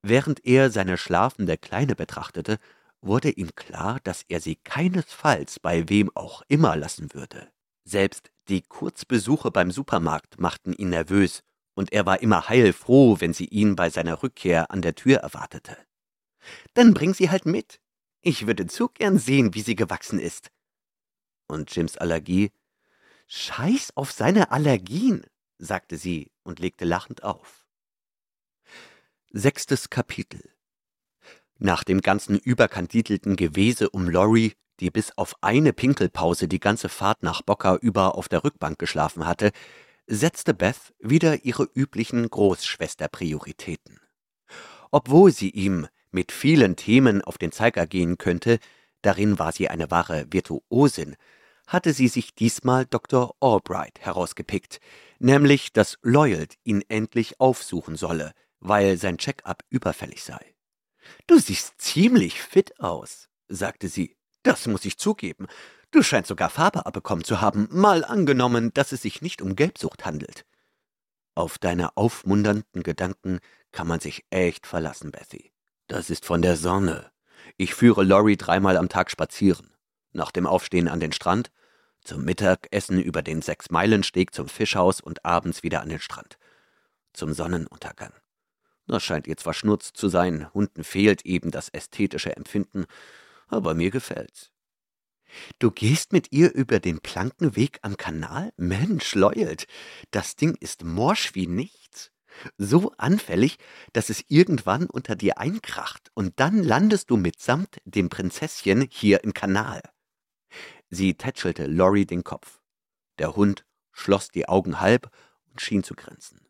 Während er seine schlafende Kleine betrachtete, wurde ihm klar, dass er sie keinesfalls bei wem auch immer lassen würde. Selbst die Kurzbesuche beim Supermarkt machten ihn nervös und er war immer heilfroh, wenn sie ihn bei seiner Rückkehr an der Tür erwartete. Dann bring sie halt mit. Ich würde zu gern sehen, wie sie gewachsen ist. Und Jims Allergie? Scheiß auf seine Allergien, sagte sie und legte lachend auf. Sechstes Kapitel Nach dem ganzen überkandidelten Gewese um Lorry, die bis auf eine Pinkelpause die ganze Fahrt nach Bocker über auf der Rückbank geschlafen hatte, setzte Beth wieder ihre üblichen Großschwesterprioritäten. Obwohl sie ihm mit vielen Themen auf den Zeiger gehen könnte, darin war sie eine wahre Virtuosin, hatte sie sich diesmal Dr. Albright herausgepickt, nämlich, dass Lloyd ihn endlich aufsuchen solle, weil sein Check-up überfällig sei. Du siehst ziemlich fit aus, sagte sie. Das muss ich zugeben. Du scheinst sogar Farbe abbekommen zu haben, mal angenommen, dass es sich nicht um Gelbsucht handelt. Auf deine aufmunternden Gedanken kann man sich echt verlassen, Bethy. Das ist von der Sonne. Ich führe Laurie dreimal am Tag spazieren. Nach dem Aufstehen an den Strand, zum Mittagessen über den Sechs-Meilen-Steg zum Fischhaus und abends wieder an den Strand. Zum Sonnenuntergang. Das scheint ihr zwar Schnurz zu sein, Hunden fehlt eben das ästhetische Empfinden, aber mir gefällt's. Du gehst mit ihr über den Plankenweg am Kanal? Mensch, Leult, das Ding ist morsch wie nichts. So anfällig, dass es irgendwann unter dir einkracht und dann landest du mitsamt dem Prinzesschen hier im Kanal. Sie tätschelte Lori den Kopf. Der Hund schloss die Augen halb und schien zu grinsen.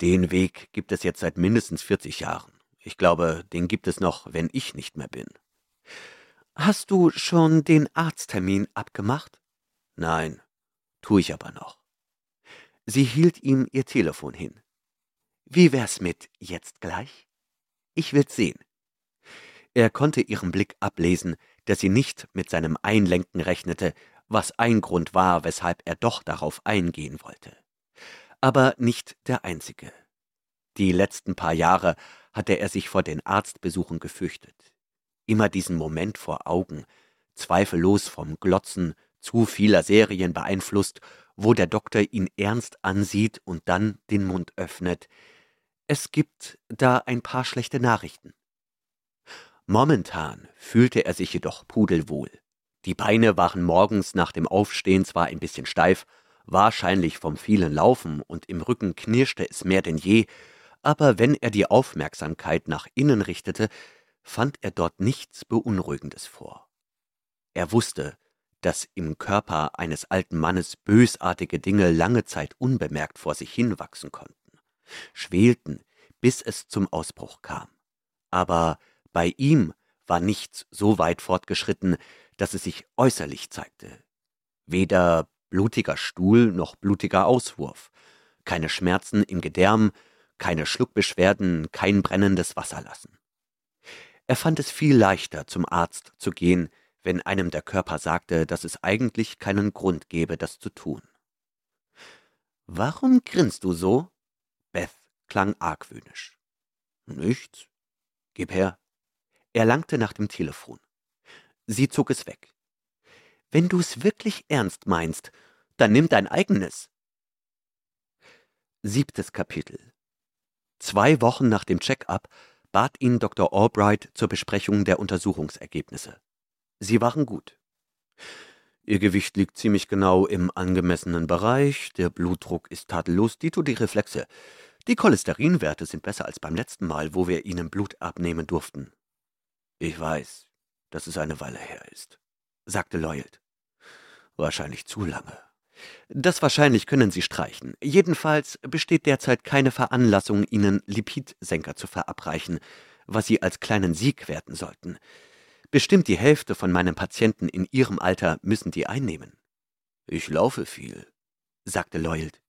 Den Weg gibt es jetzt seit mindestens 40 Jahren. Ich glaube, den gibt es noch, wenn ich nicht mehr bin. Hast du schon den Arzttermin abgemacht? Nein, tu ich aber noch. Sie hielt ihm ihr Telefon hin. Wie wär's mit jetzt gleich? Ich will's sehen. Er konnte ihren Blick ablesen, dass sie nicht mit seinem Einlenken rechnete, was ein Grund war, weshalb er doch darauf eingehen wollte. Aber nicht der einzige. Die letzten paar Jahre hatte er sich vor den Arztbesuchen gefürchtet. Immer diesen Moment vor Augen, zweifellos vom Glotzen zu vieler Serien beeinflusst, wo der Doktor ihn ernst ansieht und dann den Mund öffnet, es gibt da ein paar schlechte Nachrichten. Momentan fühlte er sich jedoch pudelwohl. Die Beine waren morgens nach dem Aufstehen zwar ein bisschen steif, wahrscheinlich vom vielen Laufen, und im Rücken knirschte es mehr denn je, aber wenn er die Aufmerksamkeit nach innen richtete, fand er dort nichts Beunruhigendes vor. Er wusste, dass im Körper eines alten Mannes bösartige Dinge lange Zeit unbemerkt vor sich hinwachsen konnten schwelten, bis es zum Ausbruch kam. Aber bei ihm war nichts so weit fortgeschritten, dass es sich äußerlich zeigte. Weder blutiger Stuhl noch blutiger Auswurf, keine Schmerzen im Gedärm, keine Schluckbeschwerden, kein brennendes Wasserlassen. Er fand es viel leichter, zum Arzt zu gehen, wenn einem der Körper sagte, dass es eigentlich keinen Grund gebe, das zu tun. Warum grinst du so? Beth klang argwöhnisch. Nichts. Gib her. Er langte nach dem Telefon. Sie zog es weg. Wenn du's wirklich ernst meinst, dann nimm dein eigenes. Siebtes Kapitel. Zwei Wochen nach dem Check-up bat ihn Dr. Albright zur Besprechung der Untersuchungsergebnisse. Sie waren gut. Ihr Gewicht liegt ziemlich genau im angemessenen Bereich, der Blutdruck ist tadellos, dito die Reflexe. Die Cholesterinwerte sind besser als beim letzten Mal, wo wir Ihnen Blut abnehmen durften. Ich weiß, dass es eine Weile her ist, sagte Lloyd. Wahrscheinlich zu lange. Das wahrscheinlich können Sie streichen. Jedenfalls besteht derzeit keine Veranlassung, Ihnen Lipidsenker zu verabreichen, was Sie als kleinen Sieg werten sollten. Bestimmt die Hälfte von meinen Patienten in Ihrem Alter müssen die einnehmen. Ich laufe viel, sagte Lloyd.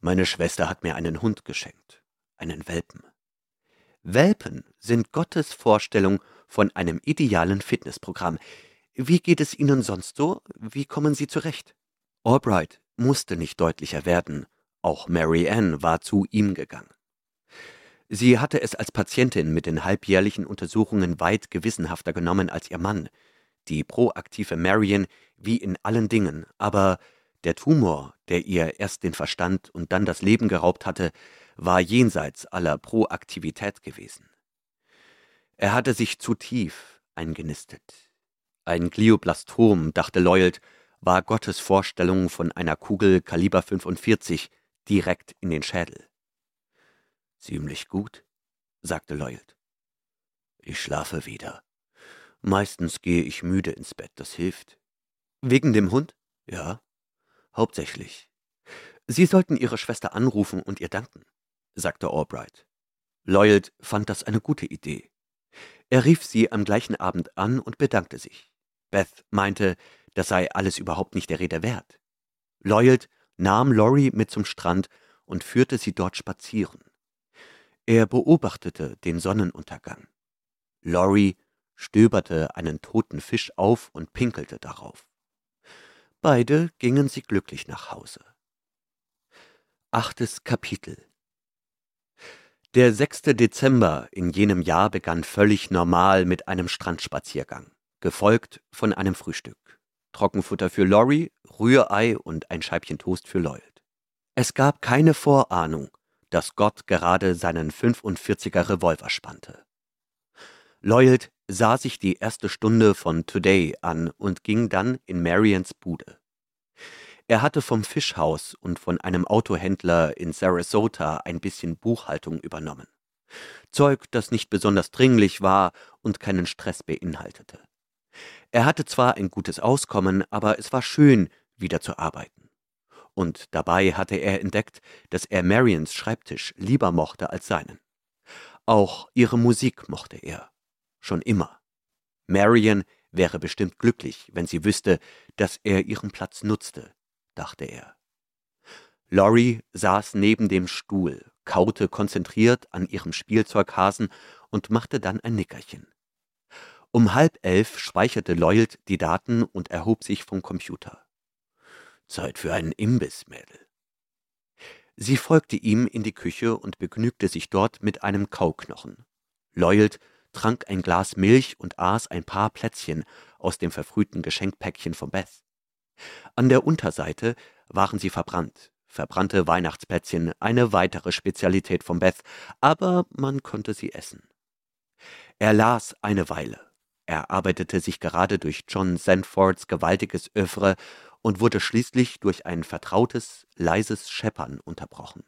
Meine Schwester hat mir einen Hund geschenkt, einen Welpen. Welpen sind Gottes Vorstellung von einem idealen Fitnessprogramm. Wie geht es Ihnen sonst so? Wie kommen Sie zurecht? Albright musste nicht deutlicher werden, auch Mary Ann war zu ihm gegangen. Sie hatte es als Patientin mit den halbjährlichen Untersuchungen weit gewissenhafter genommen als ihr Mann, die proaktive Marion wie in allen Dingen, aber der Tumor, der ihr erst den Verstand und dann das Leben geraubt hatte, war jenseits aller Proaktivität gewesen. Er hatte sich zu tief eingenistet. Ein Glioblastom, dachte Lloyd, war Gottes Vorstellung von einer Kugel Kaliber 45 direkt in den Schädel. Ziemlich gut, sagte Lloyd. Ich schlafe wieder. Meistens gehe ich müde ins Bett, das hilft. Wegen dem Hund? Ja. Hauptsächlich. Sie sollten Ihre Schwester anrufen und ihr danken, sagte Albright. Lloyd fand das eine gute Idee. Er rief sie am gleichen Abend an und bedankte sich. Beth meinte, das sei alles überhaupt nicht der Rede wert. Lloyd nahm Lori mit zum Strand und führte sie dort spazieren. Er beobachtete den Sonnenuntergang. Lori stöberte einen toten Fisch auf und pinkelte darauf. Beide gingen sie glücklich nach Hause. Achtes Kapitel Der 6. Dezember in jenem Jahr begann völlig normal mit einem Strandspaziergang, gefolgt von einem Frühstück. Trockenfutter für Lori, Rührei und ein Scheibchen Toast für Lloyd. Es gab keine Vorahnung, dass Gott gerade seinen 45er Revolver spannte. Lloyd sah sich die erste Stunde von Today an und ging dann in Marians Bude. Er hatte vom Fischhaus und von einem Autohändler in Sarasota ein bisschen Buchhaltung übernommen. Zeug, das nicht besonders dringlich war und keinen Stress beinhaltete. Er hatte zwar ein gutes Auskommen, aber es war schön, wieder zu arbeiten. Und dabei hatte er entdeckt, dass er Marions Schreibtisch lieber mochte als seinen. Auch ihre Musik mochte er. Schon immer. Marion wäre bestimmt glücklich, wenn sie wüsste, dass er ihren Platz nutzte, dachte er. Laurie saß neben dem Stuhl, kaute konzentriert an ihrem Spielzeughasen und machte dann ein Nickerchen. Um halb elf speicherte Lloyd die Daten und erhob sich vom Computer. Zeit für einen Imbiss, Mädel. Sie folgte ihm in die Küche und begnügte sich dort mit einem Kauknochen. Lloyd trank ein Glas Milch und aß ein paar Plätzchen aus dem verfrühten Geschenkpäckchen von Beth. An der Unterseite waren sie verbrannt, verbrannte Weihnachtsplätzchen, eine weitere Spezialität von Beth, aber man konnte sie essen. Er las eine Weile. Er arbeitete sich gerade durch John Sanfords gewaltiges Övre und wurde schließlich durch ein vertrautes, leises Scheppern unterbrochen.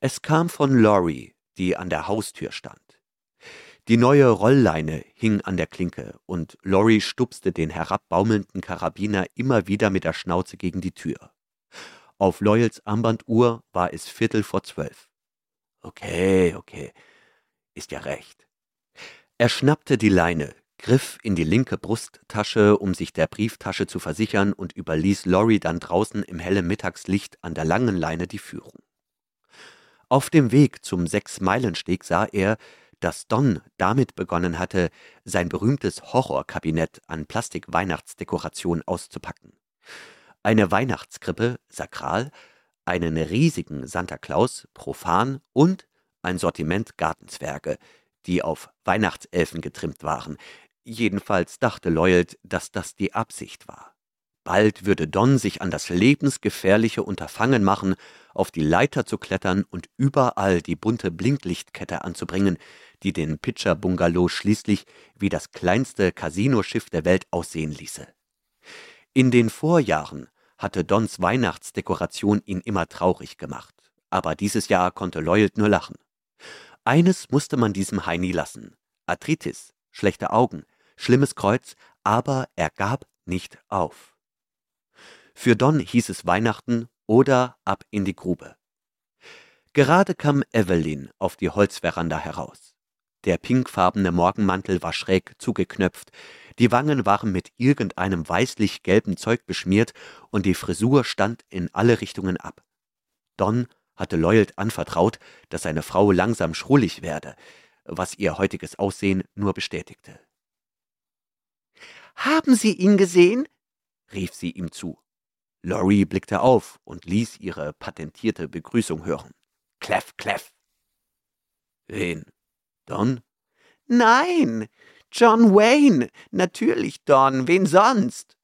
Es kam von Laurie, die an der Haustür stand. Die neue Rollleine hing an der Klinke und Laurie stupste den herabbaumelnden Karabiner immer wieder mit der Schnauze gegen die Tür. Auf Loyals Armbanduhr war es Viertel vor zwölf. Okay, okay, ist ja recht. Er schnappte die Leine, griff in die linke Brusttasche, um sich der Brieftasche zu versichern, und überließ Lorry dann draußen im hellen Mittagslicht an der langen Leine die Führung. Auf dem Weg zum Sechs-Meilen-Steg sah er, dass Don damit begonnen hatte, sein berühmtes Horrorkabinett an Plastik-Weihnachtsdekoration auszupacken. Eine Weihnachtskrippe, sakral, einen riesigen Santa Claus, profan und ein Sortiment Gartenzwerge, die auf Weihnachtselfen getrimmt waren, Jedenfalls dachte Lloyd, dass das die Absicht war. Bald würde Don sich an das lebensgefährliche Unterfangen machen, auf die Leiter zu klettern und überall die bunte Blinklichtkette anzubringen, die den Pitcher-Bungalow schließlich wie das kleinste Casinoschiff der Welt aussehen ließe. In den Vorjahren hatte Dons Weihnachtsdekoration ihn immer traurig gemacht, aber dieses Jahr konnte Lloyd nur lachen. Eines musste man diesem Heini lassen: Arthritis, schlechte Augen, schlimmes Kreuz, aber er gab nicht auf. Für Don hieß es Weihnachten oder ab in die Grube. Gerade kam Evelyn auf die Holzveranda heraus. Der pinkfarbene Morgenmantel war schräg zugeknöpft, die Wangen waren mit irgendeinem weißlich-gelben Zeug beschmiert und die Frisur stand in alle Richtungen ab. Don hatte Lloyd anvertraut, dass seine Frau langsam schrullig werde, was ihr heutiges Aussehen nur bestätigte. Haben Sie ihn gesehen? rief sie ihm zu. Laurie blickte auf und ließ ihre patentierte Begrüßung hören. Kleff, kleff. Wen? Don? Nein, John Wayne. Natürlich, Don. Wen sonst?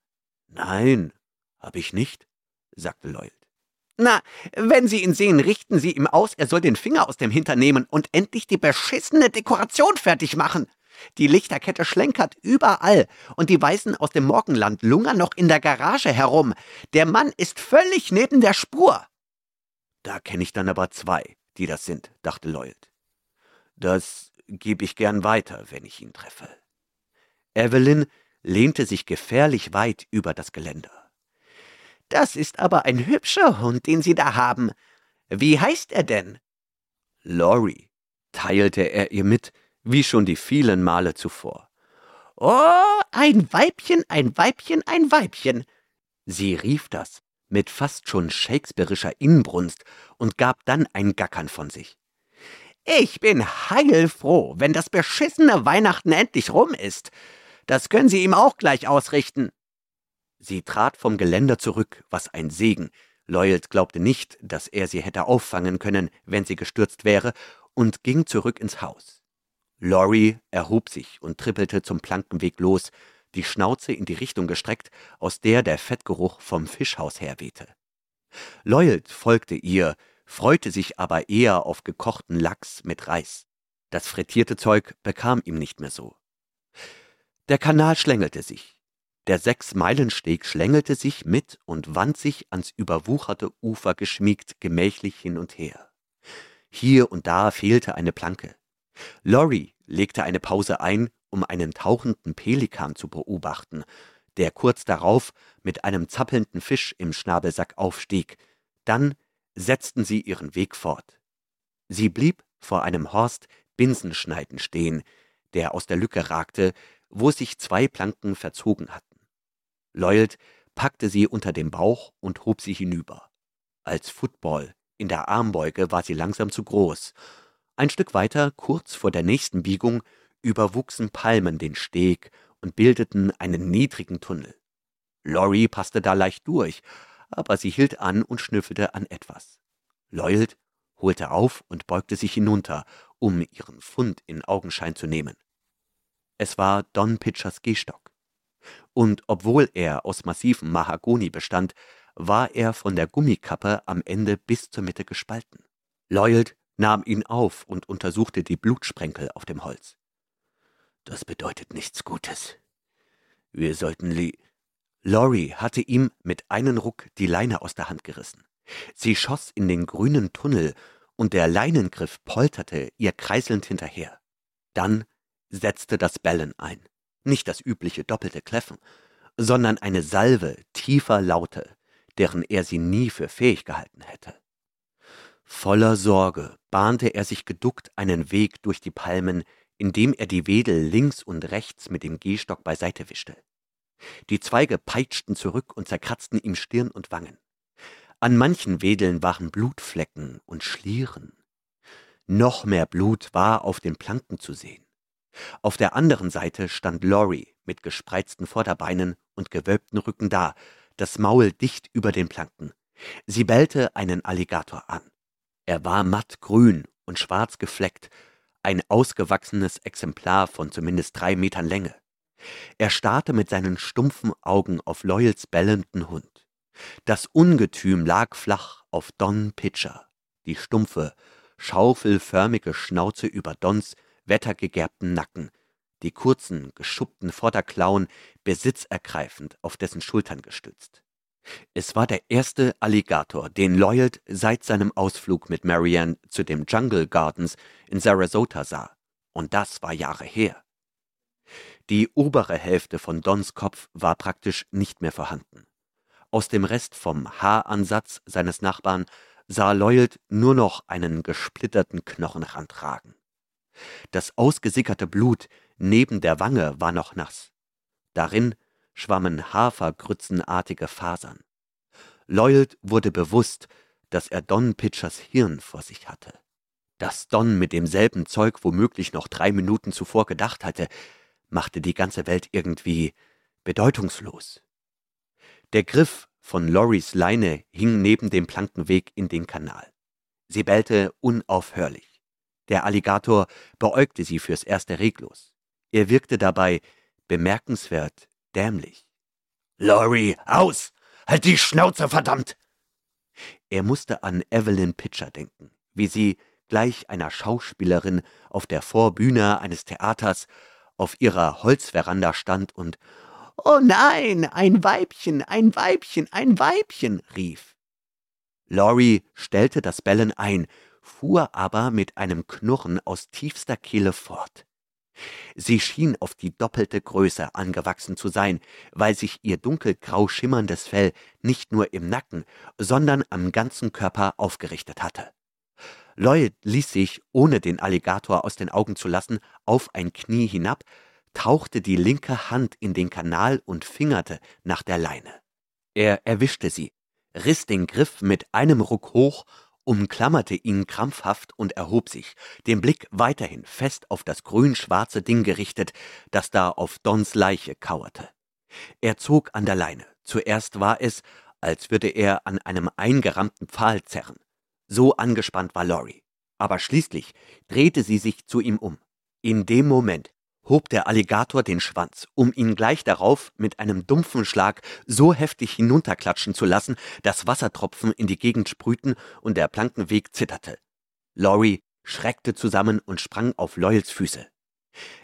Nein, hab ich nicht, sagte Lloyd. Na, wenn Sie ihn sehen, richten Sie ihm aus, er soll den Finger aus dem Hintern nehmen und endlich die beschissene Dekoration fertig machen. Die Lichterkette schlenkert überall und die Weißen aus dem Morgenland lungern noch in der Garage herum. Der Mann ist völlig neben der Spur. Da kenne ich dann aber zwei, die das sind, dachte Lloyd. Das gebe ich gern weiter, wenn ich ihn treffe. Evelyn lehnte sich gefährlich weit über das Geländer. Das ist aber ein hübscher Hund, den Sie da haben. Wie heißt er denn? Laurie, teilte er ihr mit, wie schon die vielen Male zuvor. Oh, ein Weibchen, ein Weibchen, ein Weibchen. Sie rief das mit fast schon shakespearischer Inbrunst und gab dann ein Gackern von sich. Ich bin heilfroh, wenn das beschissene Weihnachten endlich rum ist. Das können Sie ihm auch gleich ausrichten. Sie trat vom Geländer zurück, was ein Segen. Lloyd glaubte nicht, dass er sie hätte auffangen können, wenn sie gestürzt wäre, und ging zurück ins Haus. Laurie erhob sich und trippelte zum Plankenweg los, die Schnauze in die Richtung gestreckt, aus der der Fettgeruch vom Fischhaus herwehte. Lloyd folgte ihr, freute sich aber eher auf gekochten Lachs mit Reis. Das frittierte Zeug bekam ihm nicht mehr so. Der Kanal schlängelte sich. Der Sechs-Meilen-Steg schlängelte sich mit und wand sich ans überwucherte Ufer geschmiegt gemächlich hin und her. Hier und da fehlte eine Planke. Laurie legte eine Pause ein um einen tauchenden Pelikan zu beobachten, der kurz darauf mit einem zappelnden Fisch im Schnabelsack aufstieg. Dann setzten sie ihren Weg fort. Sie blieb vor einem Horst Binsenschneiden stehen, der aus der Lücke ragte, wo sich zwei Planken verzogen hatten. Lloyd packte sie unter dem Bauch und hob sie hinüber. Als Football in der Armbeuge war sie langsam zu groß. Ein Stück weiter, kurz vor der nächsten Biegung, überwuchsen Palmen den Steg und bildeten einen niedrigen Tunnel. Lori passte da leicht durch, aber sie hielt an und schnüffelte an etwas. Lloyd holte auf und beugte sich hinunter, um ihren Fund in Augenschein zu nehmen. Es war Don Pitchers Gehstock. Und obwohl er aus massivem Mahagoni bestand, war er von der Gummikappe am Ende bis zur Mitte gespalten. Lloyd nahm ihn auf und untersuchte die Blutsprenkel auf dem Holz. Das bedeutet nichts Gutes. Wir sollten Lee. Laurie hatte ihm mit einem Ruck die Leine aus der Hand gerissen. Sie schoss in den grünen Tunnel und der Leinengriff polterte ihr kreiselnd hinterher. Dann setzte das Bellen ein. Nicht das übliche doppelte Kläffen, sondern eine Salve tiefer Laute, deren er sie nie für fähig gehalten hätte. Voller Sorge bahnte er sich geduckt einen Weg durch die Palmen, indem er die Wedel links und rechts mit dem Gehstock beiseite wischte. Die Zweige peitschten zurück und zerkratzten ihm Stirn und Wangen. An manchen Wedeln waren Blutflecken und Schlieren. Noch mehr Blut war auf den Planken zu sehen. Auf der anderen Seite stand Laurie mit gespreizten Vorderbeinen und gewölbten Rücken da, das Maul dicht über den Planken. Sie bellte einen Alligator an. Er war mattgrün und schwarz gefleckt, ein ausgewachsenes Exemplar von zumindest drei Metern Länge. Er starrte mit seinen stumpfen Augen auf Loyals bellenden Hund. Das Ungetüm lag flach auf Don Pitcher, die stumpfe, schaufelförmige Schnauze über Dons wettergegerbten Nacken, die kurzen, geschuppten Vorderklauen besitzergreifend auf dessen Schultern gestützt. Es war der erste Alligator, den Lloyd seit seinem Ausflug mit Marianne zu den Jungle Gardens in Sarasota sah, und das war Jahre her. Die obere Hälfte von Dons Kopf war praktisch nicht mehr vorhanden. Aus dem Rest vom Haaransatz seines Nachbarn sah Lloyd nur noch einen gesplitterten Knochenrand ragen. Das ausgesickerte Blut neben der Wange war noch nass. Darin schwammen hafergrützenartige Fasern. Lloyd wurde bewusst, dass er Don Pitchers Hirn vor sich hatte. Dass Don mit demselben Zeug womöglich noch drei Minuten zuvor gedacht hatte, machte die ganze Welt irgendwie bedeutungslos. Der Griff von Loris Leine hing neben dem Plankenweg in den Kanal. Sie bellte unaufhörlich. Der Alligator beäugte sie fürs erste reglos. Er wirkte dabei bemerkenswert dämlich. Lori, aus! Halt die Schnauze, verdammt! Er musste an Evelyn Pitcher denken, wie sie gleich einer Schauspielerin auf der Vorbühne eines Theaters auf ihrer Holzveranda stand und Oh nein, ein Weibchen, ein Weibchen, ein Weibchen, rief. Laurie stellte das Bellen ein, fuhr aber mit einem Knurren aus tiefster Kehle fort. Sie schien auf die doppelte Größe angewachsen zu sein, weil sich ihr dunkelgrau schimmerndes Fell nicht nur im Nacken, sondern am ganzen Körper aufgerichtet hatte. Lloyd ließ sich, ohne den Alligator aus den Augen zu lassen, auf ein Knie hinab, tauchte die linke Hand in den Kanal und fingerte nach der Leine. Er erwischte sie, riss den Griff mit einem Ruck hoch, umklammerte ihn krampfhaft und erhob sich, den Blick weiterhin fest auf das grün-schwarze Ding gerichtet, das da auf Dons Leiche kauerte. Er zog an der Leine. Zuerst war es, als würde er an einem eingerammten Pfahl zerren. So angespannt war Laurie. Aber schließlich drehte sie sich zu ihm um. In dem Moment hob der Alligator den Schwanz, um ihn gleich darauf mit einem dumpfen Schlag so heftig hinunterklatschen zu lassen, dass Wassertropfen in die Gegend sprühten und der Plankenweg zitterte. Laurie schreckte zusammen und sprang auf Loyals Füße.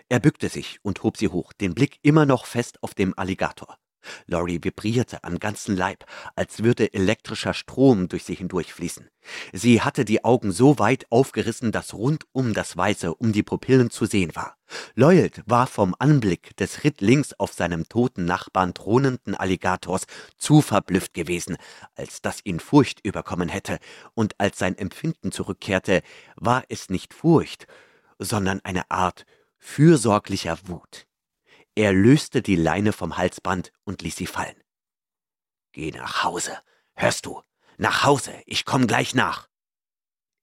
Er bückte sich und hob sie hoch, den Blick immer noch fest auf dem Alligator. Laurie vibrierte am ganzen Leib, als würde elektrischer Strom durch sie hindurchfließen. Sie hatte die Augen so weit aufgerissen, dass rundum das Weiße um die Pupillen zu sehen war. Lloyd war vom Anblick des Ritt links auf seinem toten Nachbarn thronenden Alligators zu verblüfft gewesen, als dass ihn Furcht überkommen hätte, und als sein Empfinden zurückkehrte, war es nicht Furcht, sondern eine Art fürsorglicher Wut. Er löste die Leine vom Halsband und ließ sie fallen. Geh nach Hause, hörst du? Nach Hause, ich komm gleich nach.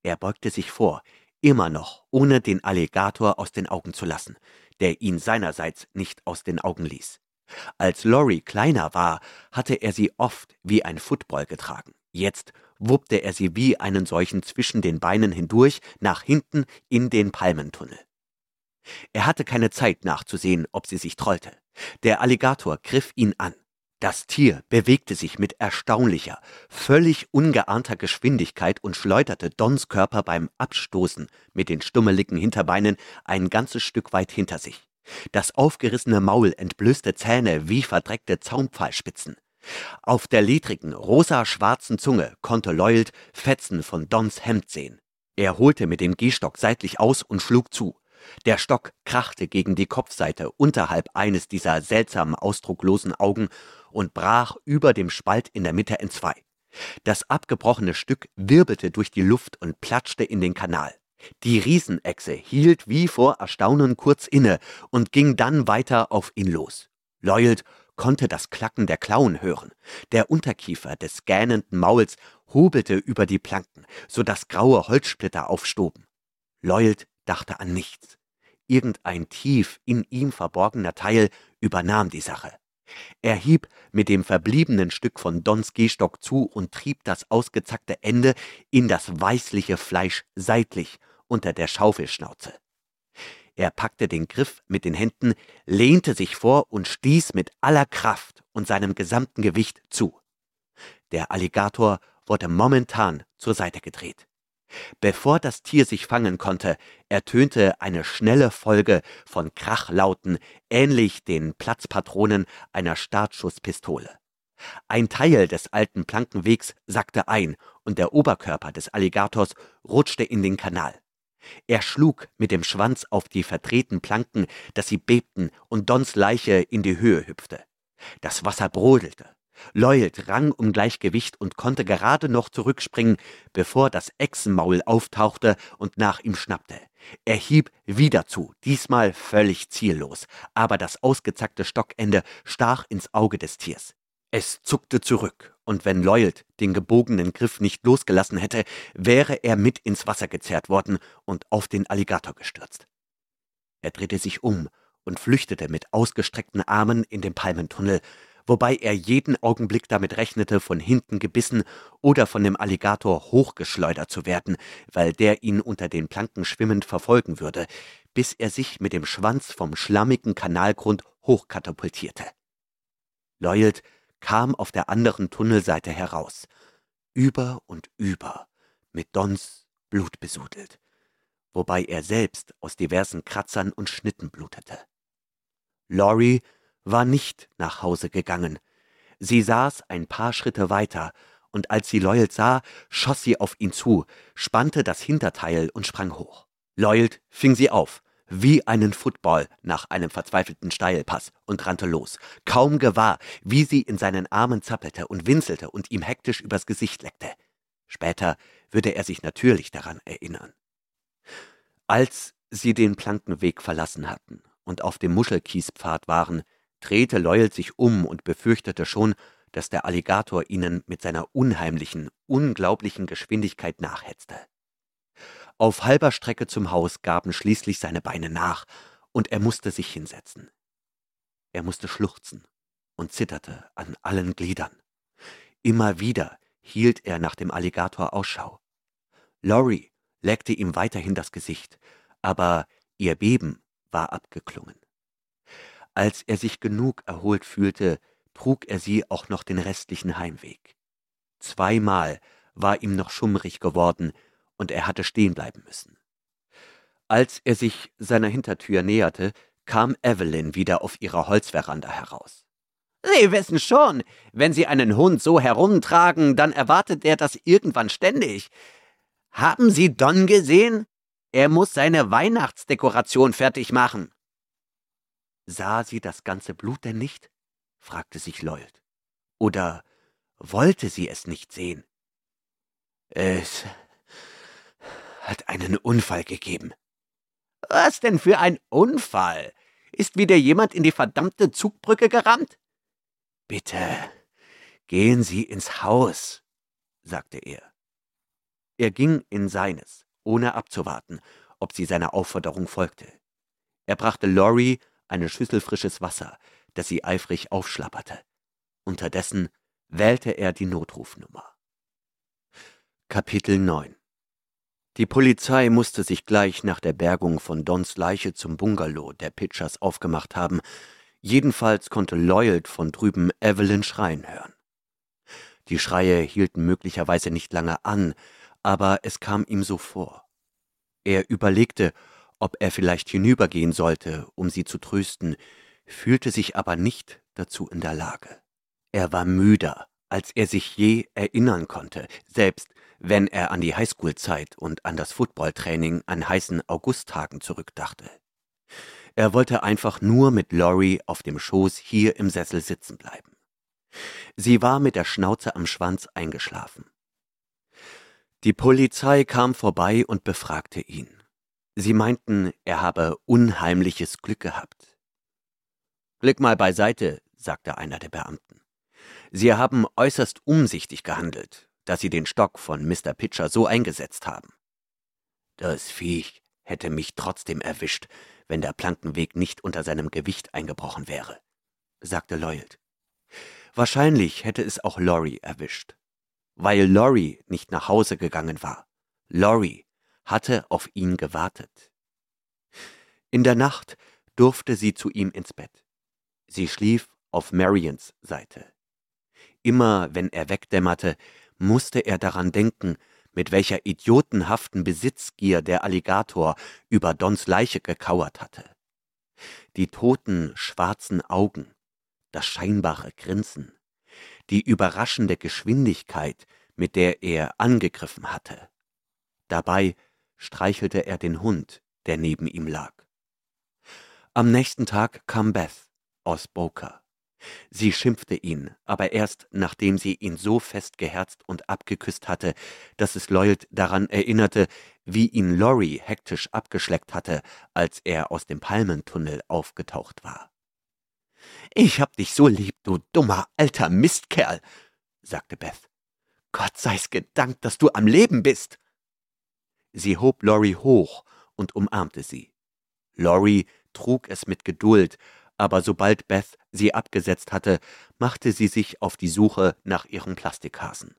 Er beugte sich vor, immer noch ohne den Alligator aus den Augen zu lassen, der ihn seinerseits nicht aus den Augen ließ. Als Lori kleiner war, hatte er sie oft wie ein Football getragen. Jetzt wuppte er sie wie einen solchen zwischen den Beinen hindurch nach hinten in den Palmentunnel. Er hatte keine Zeit nachzusehen, ob sie sich trollte. Der Alligator griff ihn an. Das Tier bewegte sich mit erstaunlicher, völlig ungeahnter Geschwindigkeit und schleuderte Dons Körper beim Abstoßen mit den stummeligen Hinterbeinen ein ganzes Stück weit hinter sich. Das aufgerissene Maul entblößte Zähne wie verdreckte Zaunpfahlspitzen. Auf der ledrigen, rosa-schwarzen Zunge konnte Lloyd Fetzen von Dons Hemd sehen. Er holte mit dem Gehstock seitlich aus und schlug zu. Der Stock krachte gegen die Kopfseite unterhalb eines dieser seltsamen ausdrucklosen Augen und brach über dem Spalt in der Mitte entzwei. Das abgebrochene Stück wirbelte durch die Luft und platschte in den Kanal. Die Riesenechse hielt wie vor Erstaunen kurz inne und ging dann weiter auf ihn los. Lloyd konnte das Klacken der Klauen hören. Der Unterkiefer des gähnenden Mauls hobelte über die Planken, so dass graue Holzsplitter aufstoben. Lloyd dachte an nichts. Irgendein tief in ihm verborgener Teil übernahm die Sache. Er hieb mit dem verbliebenen Stück von Dons Gehstock zu und trieb das ausgezackte Ende in das weißliche Fleisch seitlich unter der Schaufelschnauze. Er packte den Griff mit den Händen, lehnte sich vor und stieß mit aller Kraft und seinem gesamten Gewicht zu. Der Alligator wurde momentan zur Seite gedreht. Bevor das Tier sich fangen konnte, ertönte eine schnelle Folge von Krachlauten, ähnlich den Platzpatronen einer Startschusspistole. Ein Teil des alten Plankenwegs sackte ein und der Oberkörper des Alligators rutschte in den Kanal. Er schlug mit dem Schwanz auf die verdrehten Planken, dass sie bebten und Dons Leiche in die Höhe hüpfte. Das Wasser brodelte. Lloyd rang um Gleichgewicht und konnte gerade noch zurückspringen, bevor das Echsenmaul auftauchte und nach ihm schnappte. Er hieb wieder zu, diesmal völlig ziellos, aber das ausgezackte Stockende stach ins Auge des Tiers. Es zuckte zurück, und wenn Lloyd den gebogenen Griff nicht losgelassen hätte, wäre er mit ins Wasser gezerrt worden und auf den Alligator gestürzt. Er drehte sich um und flüchtete mit ausgestreckten Armen in den Palmentunnel, wobei er jeden Augenblick damit rechnete, von hinten gebissen oder von dem Alligator hochgeschleudert zu werden, weil der ihn unter den Planken schwimmend verfolgen würde, bis er sich mit dem Schwanz vom schlammigen Kanalgrund hochkatapultierte. Lloyd kam auf der anderen Tunnelseite heraus, über und über, mit Dons Blut besudelt, wobei er selbst aus diversen Kratzern und Schnitten blutete. Laurie war nicht nach Hause gegangen. Sie saß ein paar Schritte weiter, und als sie Lloyd sah, schoss sie auf ihn zu, spannte das Hinterteil und sprang hoch. Lloyd fing sie auf, wie einen Football nach einem verzweifelten Steilpass und rannte los, kaum gewahr, wie sie in seinen Armen zappelte und winselte und ihm hektisch übers Gesicht leckte. Später würde er sich natürlich daran erinnern. Als sie den Plankenweg verlassen hatten und auf dem Muschelkiespfad waren, drehte Loyal sich um und befürchtete schon, dass der Alligator ihnen mit seiner unheimlichen, unglaublichen Geschwindigkeit nachhetzte. Auf halber Strecke zum Haus gaben schließlich seine Beine nach, und er musste sich hinsetzen. Er musste schluchzen und zitterte an allen Gliedern. Immer wieder hielt er nach dem Alligator Ausschau. Laurie leckte ihm weiterhin das Gesicht, aber ihr Beben war abgeklungen. Als er sich genug erholt fühlte, trug er sie auch noch den restlichen Heimweg. Zweimal war ihm noch schummrig geworden, und er hatte stehen bleiben müssen. Als er sich seiner Hintertür näherte, kam Evelyn wieder auf ihrer Holzveranda heraus. Sie wissen schon, wenn Sie einen Hund so herumtragen, dann erwartet er das irgendwann ständig. Haben Sie Don gesehen? Er muss seine Weihnachtsdekoration fertig machen. Sah sie das ganze Blut denn nicht? fragte sich Lloyd. Oder wollte sie es nicht sehen? Es hat einen Unfall gegeben. Was denn für ein Unfall? Ist wieder jemand in die verdammte Zugbrücke gerammt? Bitte, gehen Sie ins Haus, sagte er. Er ging in seines, ohne abzuwarten, ob sie seiner Aufforderung folgte. Er brachte Laurie eine Schüssel frisches Wasser, das sie eifrig aufschlapperte. Unterdessen wählte er die Notrufnummer. Kapitel 9 Die Polizei musste sich gleich nach der Bergung von Dons Leiche zum Bungalow der Pitchers aufgemacht haben, jedenfalls konnte Lloyd von drüben Evelyn schreien hören. Die Schreie hielten möglicherweise nicht lange an, aber es kam ihm so vor. Er überlegte, ob er vielleicht hinübergehen sollte, um sie zu trösten, fühlte sich aber nicht dazu in der Lage. Er war müder, als er sich je erinnern konnte, selbst wenn er an die Highschool-Zeit und an das Footballtraining an heißen Augusttagen zurückdachte. Er wollte einfach nur mit Laurie auf dem Schoß hier im Sessel sitzen bleiben. Sie war mit der Schnauze am Schwanz eingeschlafen. Die Polizei kam vorbei und befragte ihn. Sie meinten, er habe unheimliches Glück gehabt. Glück mal beiseite, sagte einer der Beamten. Sie haben äußerst umsichtig gehandelt, dass Sie den Stock von Mr. Pitcher so eingesetzt haben. Das Viech hätte mich trotzdem erwischt, wenn der Plankenweg nicht unter seinem Gewicht eingebrochen wäre, sagte Lloyd. Wahrscheinlich hätte es auch Laurie erwischt, weil Laurie nicht nach Hause gegangen war. Laurie hatte auf ihn gewartet. In der Nacht durfte sie zu ihm ins Bett. Sie schlief auf Marians Seite. Immer wenn er wegdämmerte, musste er daran denken, mit welcher idiotenhaften Besitzgier der Alligator über Dons Leiche gekauert hatte. Die toten, schwarzen Augen, das scheinbare Grinsen, die überraschende Geschwindigkeit, mit der er angegriffen hatte. Dabei streichelte er den Hund, der neben ihm lag. Am nächsten Tag kam Beth aus Boca. Sie schimpfte ihn, aber erst nachdem sie ihn so fest geherzt und abgeküsst hatte, dass es Lloyd daran erinnerte, wie ihn Laurie hektisch abgeschleckt hatte, als er aus dem Palmentunnel aufgetaucht war. Ich hab dich so lieb, du dummer alter Mistkerl, sagte Beth. Gott sei's gedankt, dass du am Leben bist. Sie hob Laurie hoch und umarmte sie. Laurie trug es mit Geduld, aber sobald Beth sie abgesetzt hatte, machte sie sich auf die Suche nach ihrem Plastikhasen.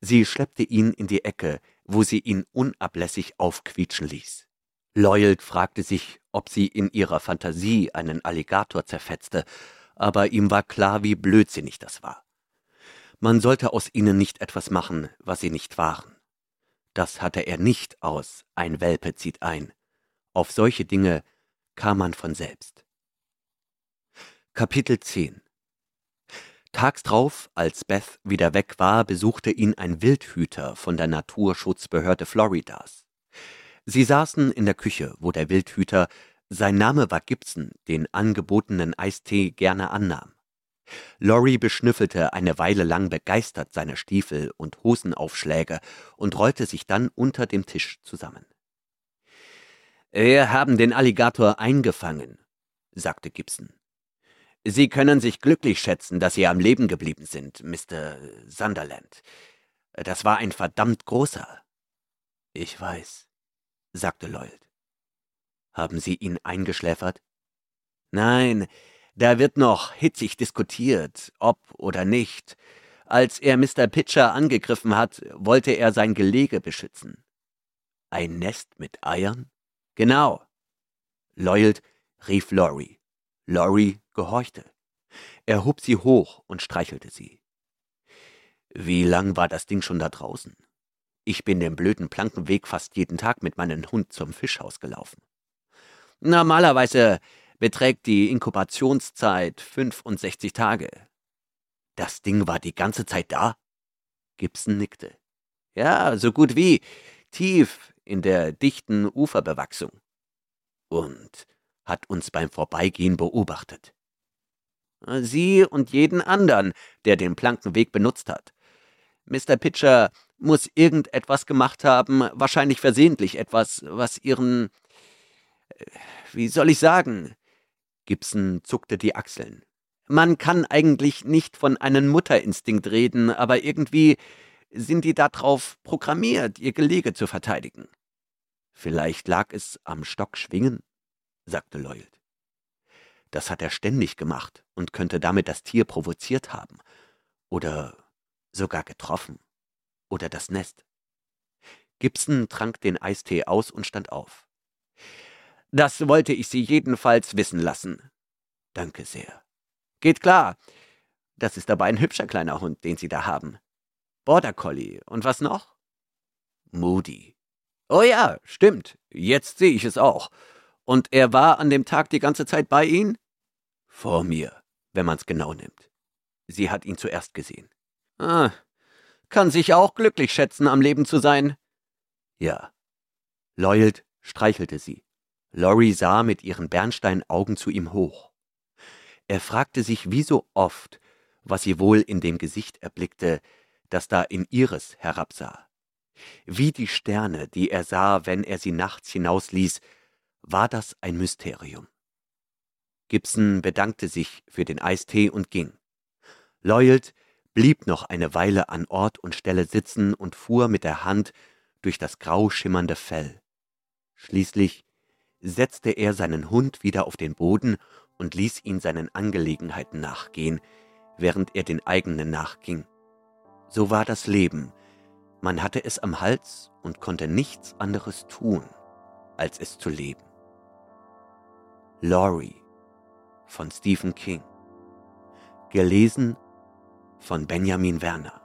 Sie schleppte ihn in die Ecke, wo sie ihn unablässig aufquietschen ließ. Lloyd fragte sich, ob sie in ihrer Fantasie einen Alligator zerfetzte, aber ihm war klar, wie blödsinnig das war. Man sollte aus ihnen nicht etwas machen, was sie nicht waren. Das hatte er nicht aus, ein Welpe zieht ein. Auf solche Dinge kam man von selbst. Kapitel 10 Tags drauf, als Beth wieder weg war, besuchte ihn ein Wildhüter von der Naturschutzbehörde Floridas. Sie saßen in der Küche, wo der Wildhüter, sein Name war Gibson, den angebotenen Eistee gerne annahm. Laurie beschnüffelte eine Weile lang begeistert seine Stiefel und Hosenaufschläge und rollte sich dann unter dem Tisch zusammen. Wir haben den Alligator eingefangen, sagte Gibson. Sie können sich glücklich schätzen, dass Sie am Leben geblieben sind, Mr. Sunderland. Das war ein verdammt großer. Ich weiß, sagte Lloyd. Haben Sie ihn eingeschläfert? Nein, da wird noch hitzig diskutiert, ob oder nicht. Als er Mr. Pitcher angegriffen hat, wollte er sein Gelege beschützen. Ein Nest mit Eiern? Genau. Lloyd rief Laurie. Laurie gehorchte. Er hob sie hoch und streichelte sie. Wie lang war das Ding schon da draußen? Ich bin den blöden Plankenweg fast jeden Tag mit meinem Hund zum Fischhaus gelaufen. Normalerweise beträgt die Inkubationszeit 65 Tage. Das Ding war die ganze Zeit da? Gibson nickte. Ja, so gut wie, tief in der dichten Uferbewachsung. Und hat uns beim Vorbeigehen beobachtet. Sie und jeden anderen, der den Plankenweg benutzt hat. Mr. Pitcher muss irgendetwas gemacht haben, wahrscheinlich versehentlich etwas, was ihren. Äh, wie soll ich sagen? Gibson zuckte die Achseln. Man kann eigentlich nicht von einem Mutterinstinkt reden, aber irgendwie sind die darauf programmiert, ihr Gelege zu verteidigen. Vielleicht lag es am Stockschwingen, sagte Lloyd. Das hat er ständig gemacht und könnte damit das Tier provoziert haben. Oder sogar getroffen. Oder das Nest. Gibson trank den Eistee aus und stand auf. Das wollte ich Sie jedenfalls wissen lassen. Danke sehr. Geht klar. Das ist aber ein hübscher kleiner Hund, den Sie da haben. Border Collie. Und was noch? Moody. Oh ja, stimmt. Jetzt sehe ich es auch. Und er war an dem Tag die ganze Zeit bei Ihnen? Vor mir, wenn man's genau nimmt. Sie hat ihn zuerst gesehen. Ah, kann sich auch glücklich schätzen, am Leben zu sein. Ja. Lloyd streichelte sie. Lori sah mit ihren Bernsteinaugen zu ihm hoch. Er fragte sich wie so oft, was sie wohl in dem Gesicht erblickte, das da in ihres herabsah. Wie die Sterne, die er sah, wenn er sie nachts hinausließ, war das ein Mysterium. Gibson bedankte sich für den Eistee und ging. Lloyd blieb noch eine Weile an Ort und Stelle sitzen und fuhr mit der Hand durch das grau schimmernde Fell. Schließlich setzte er seinen Hund wieder auf den Boden und ließ ihn seinen Angelegenheiten nachgehen, während er den eigenen nachging. So war das Leben, man hatte es am Hals und konnte nichts anderes tun, als es zu leben. Laurie von Stephen King. Gelesen von Benjamin Werner.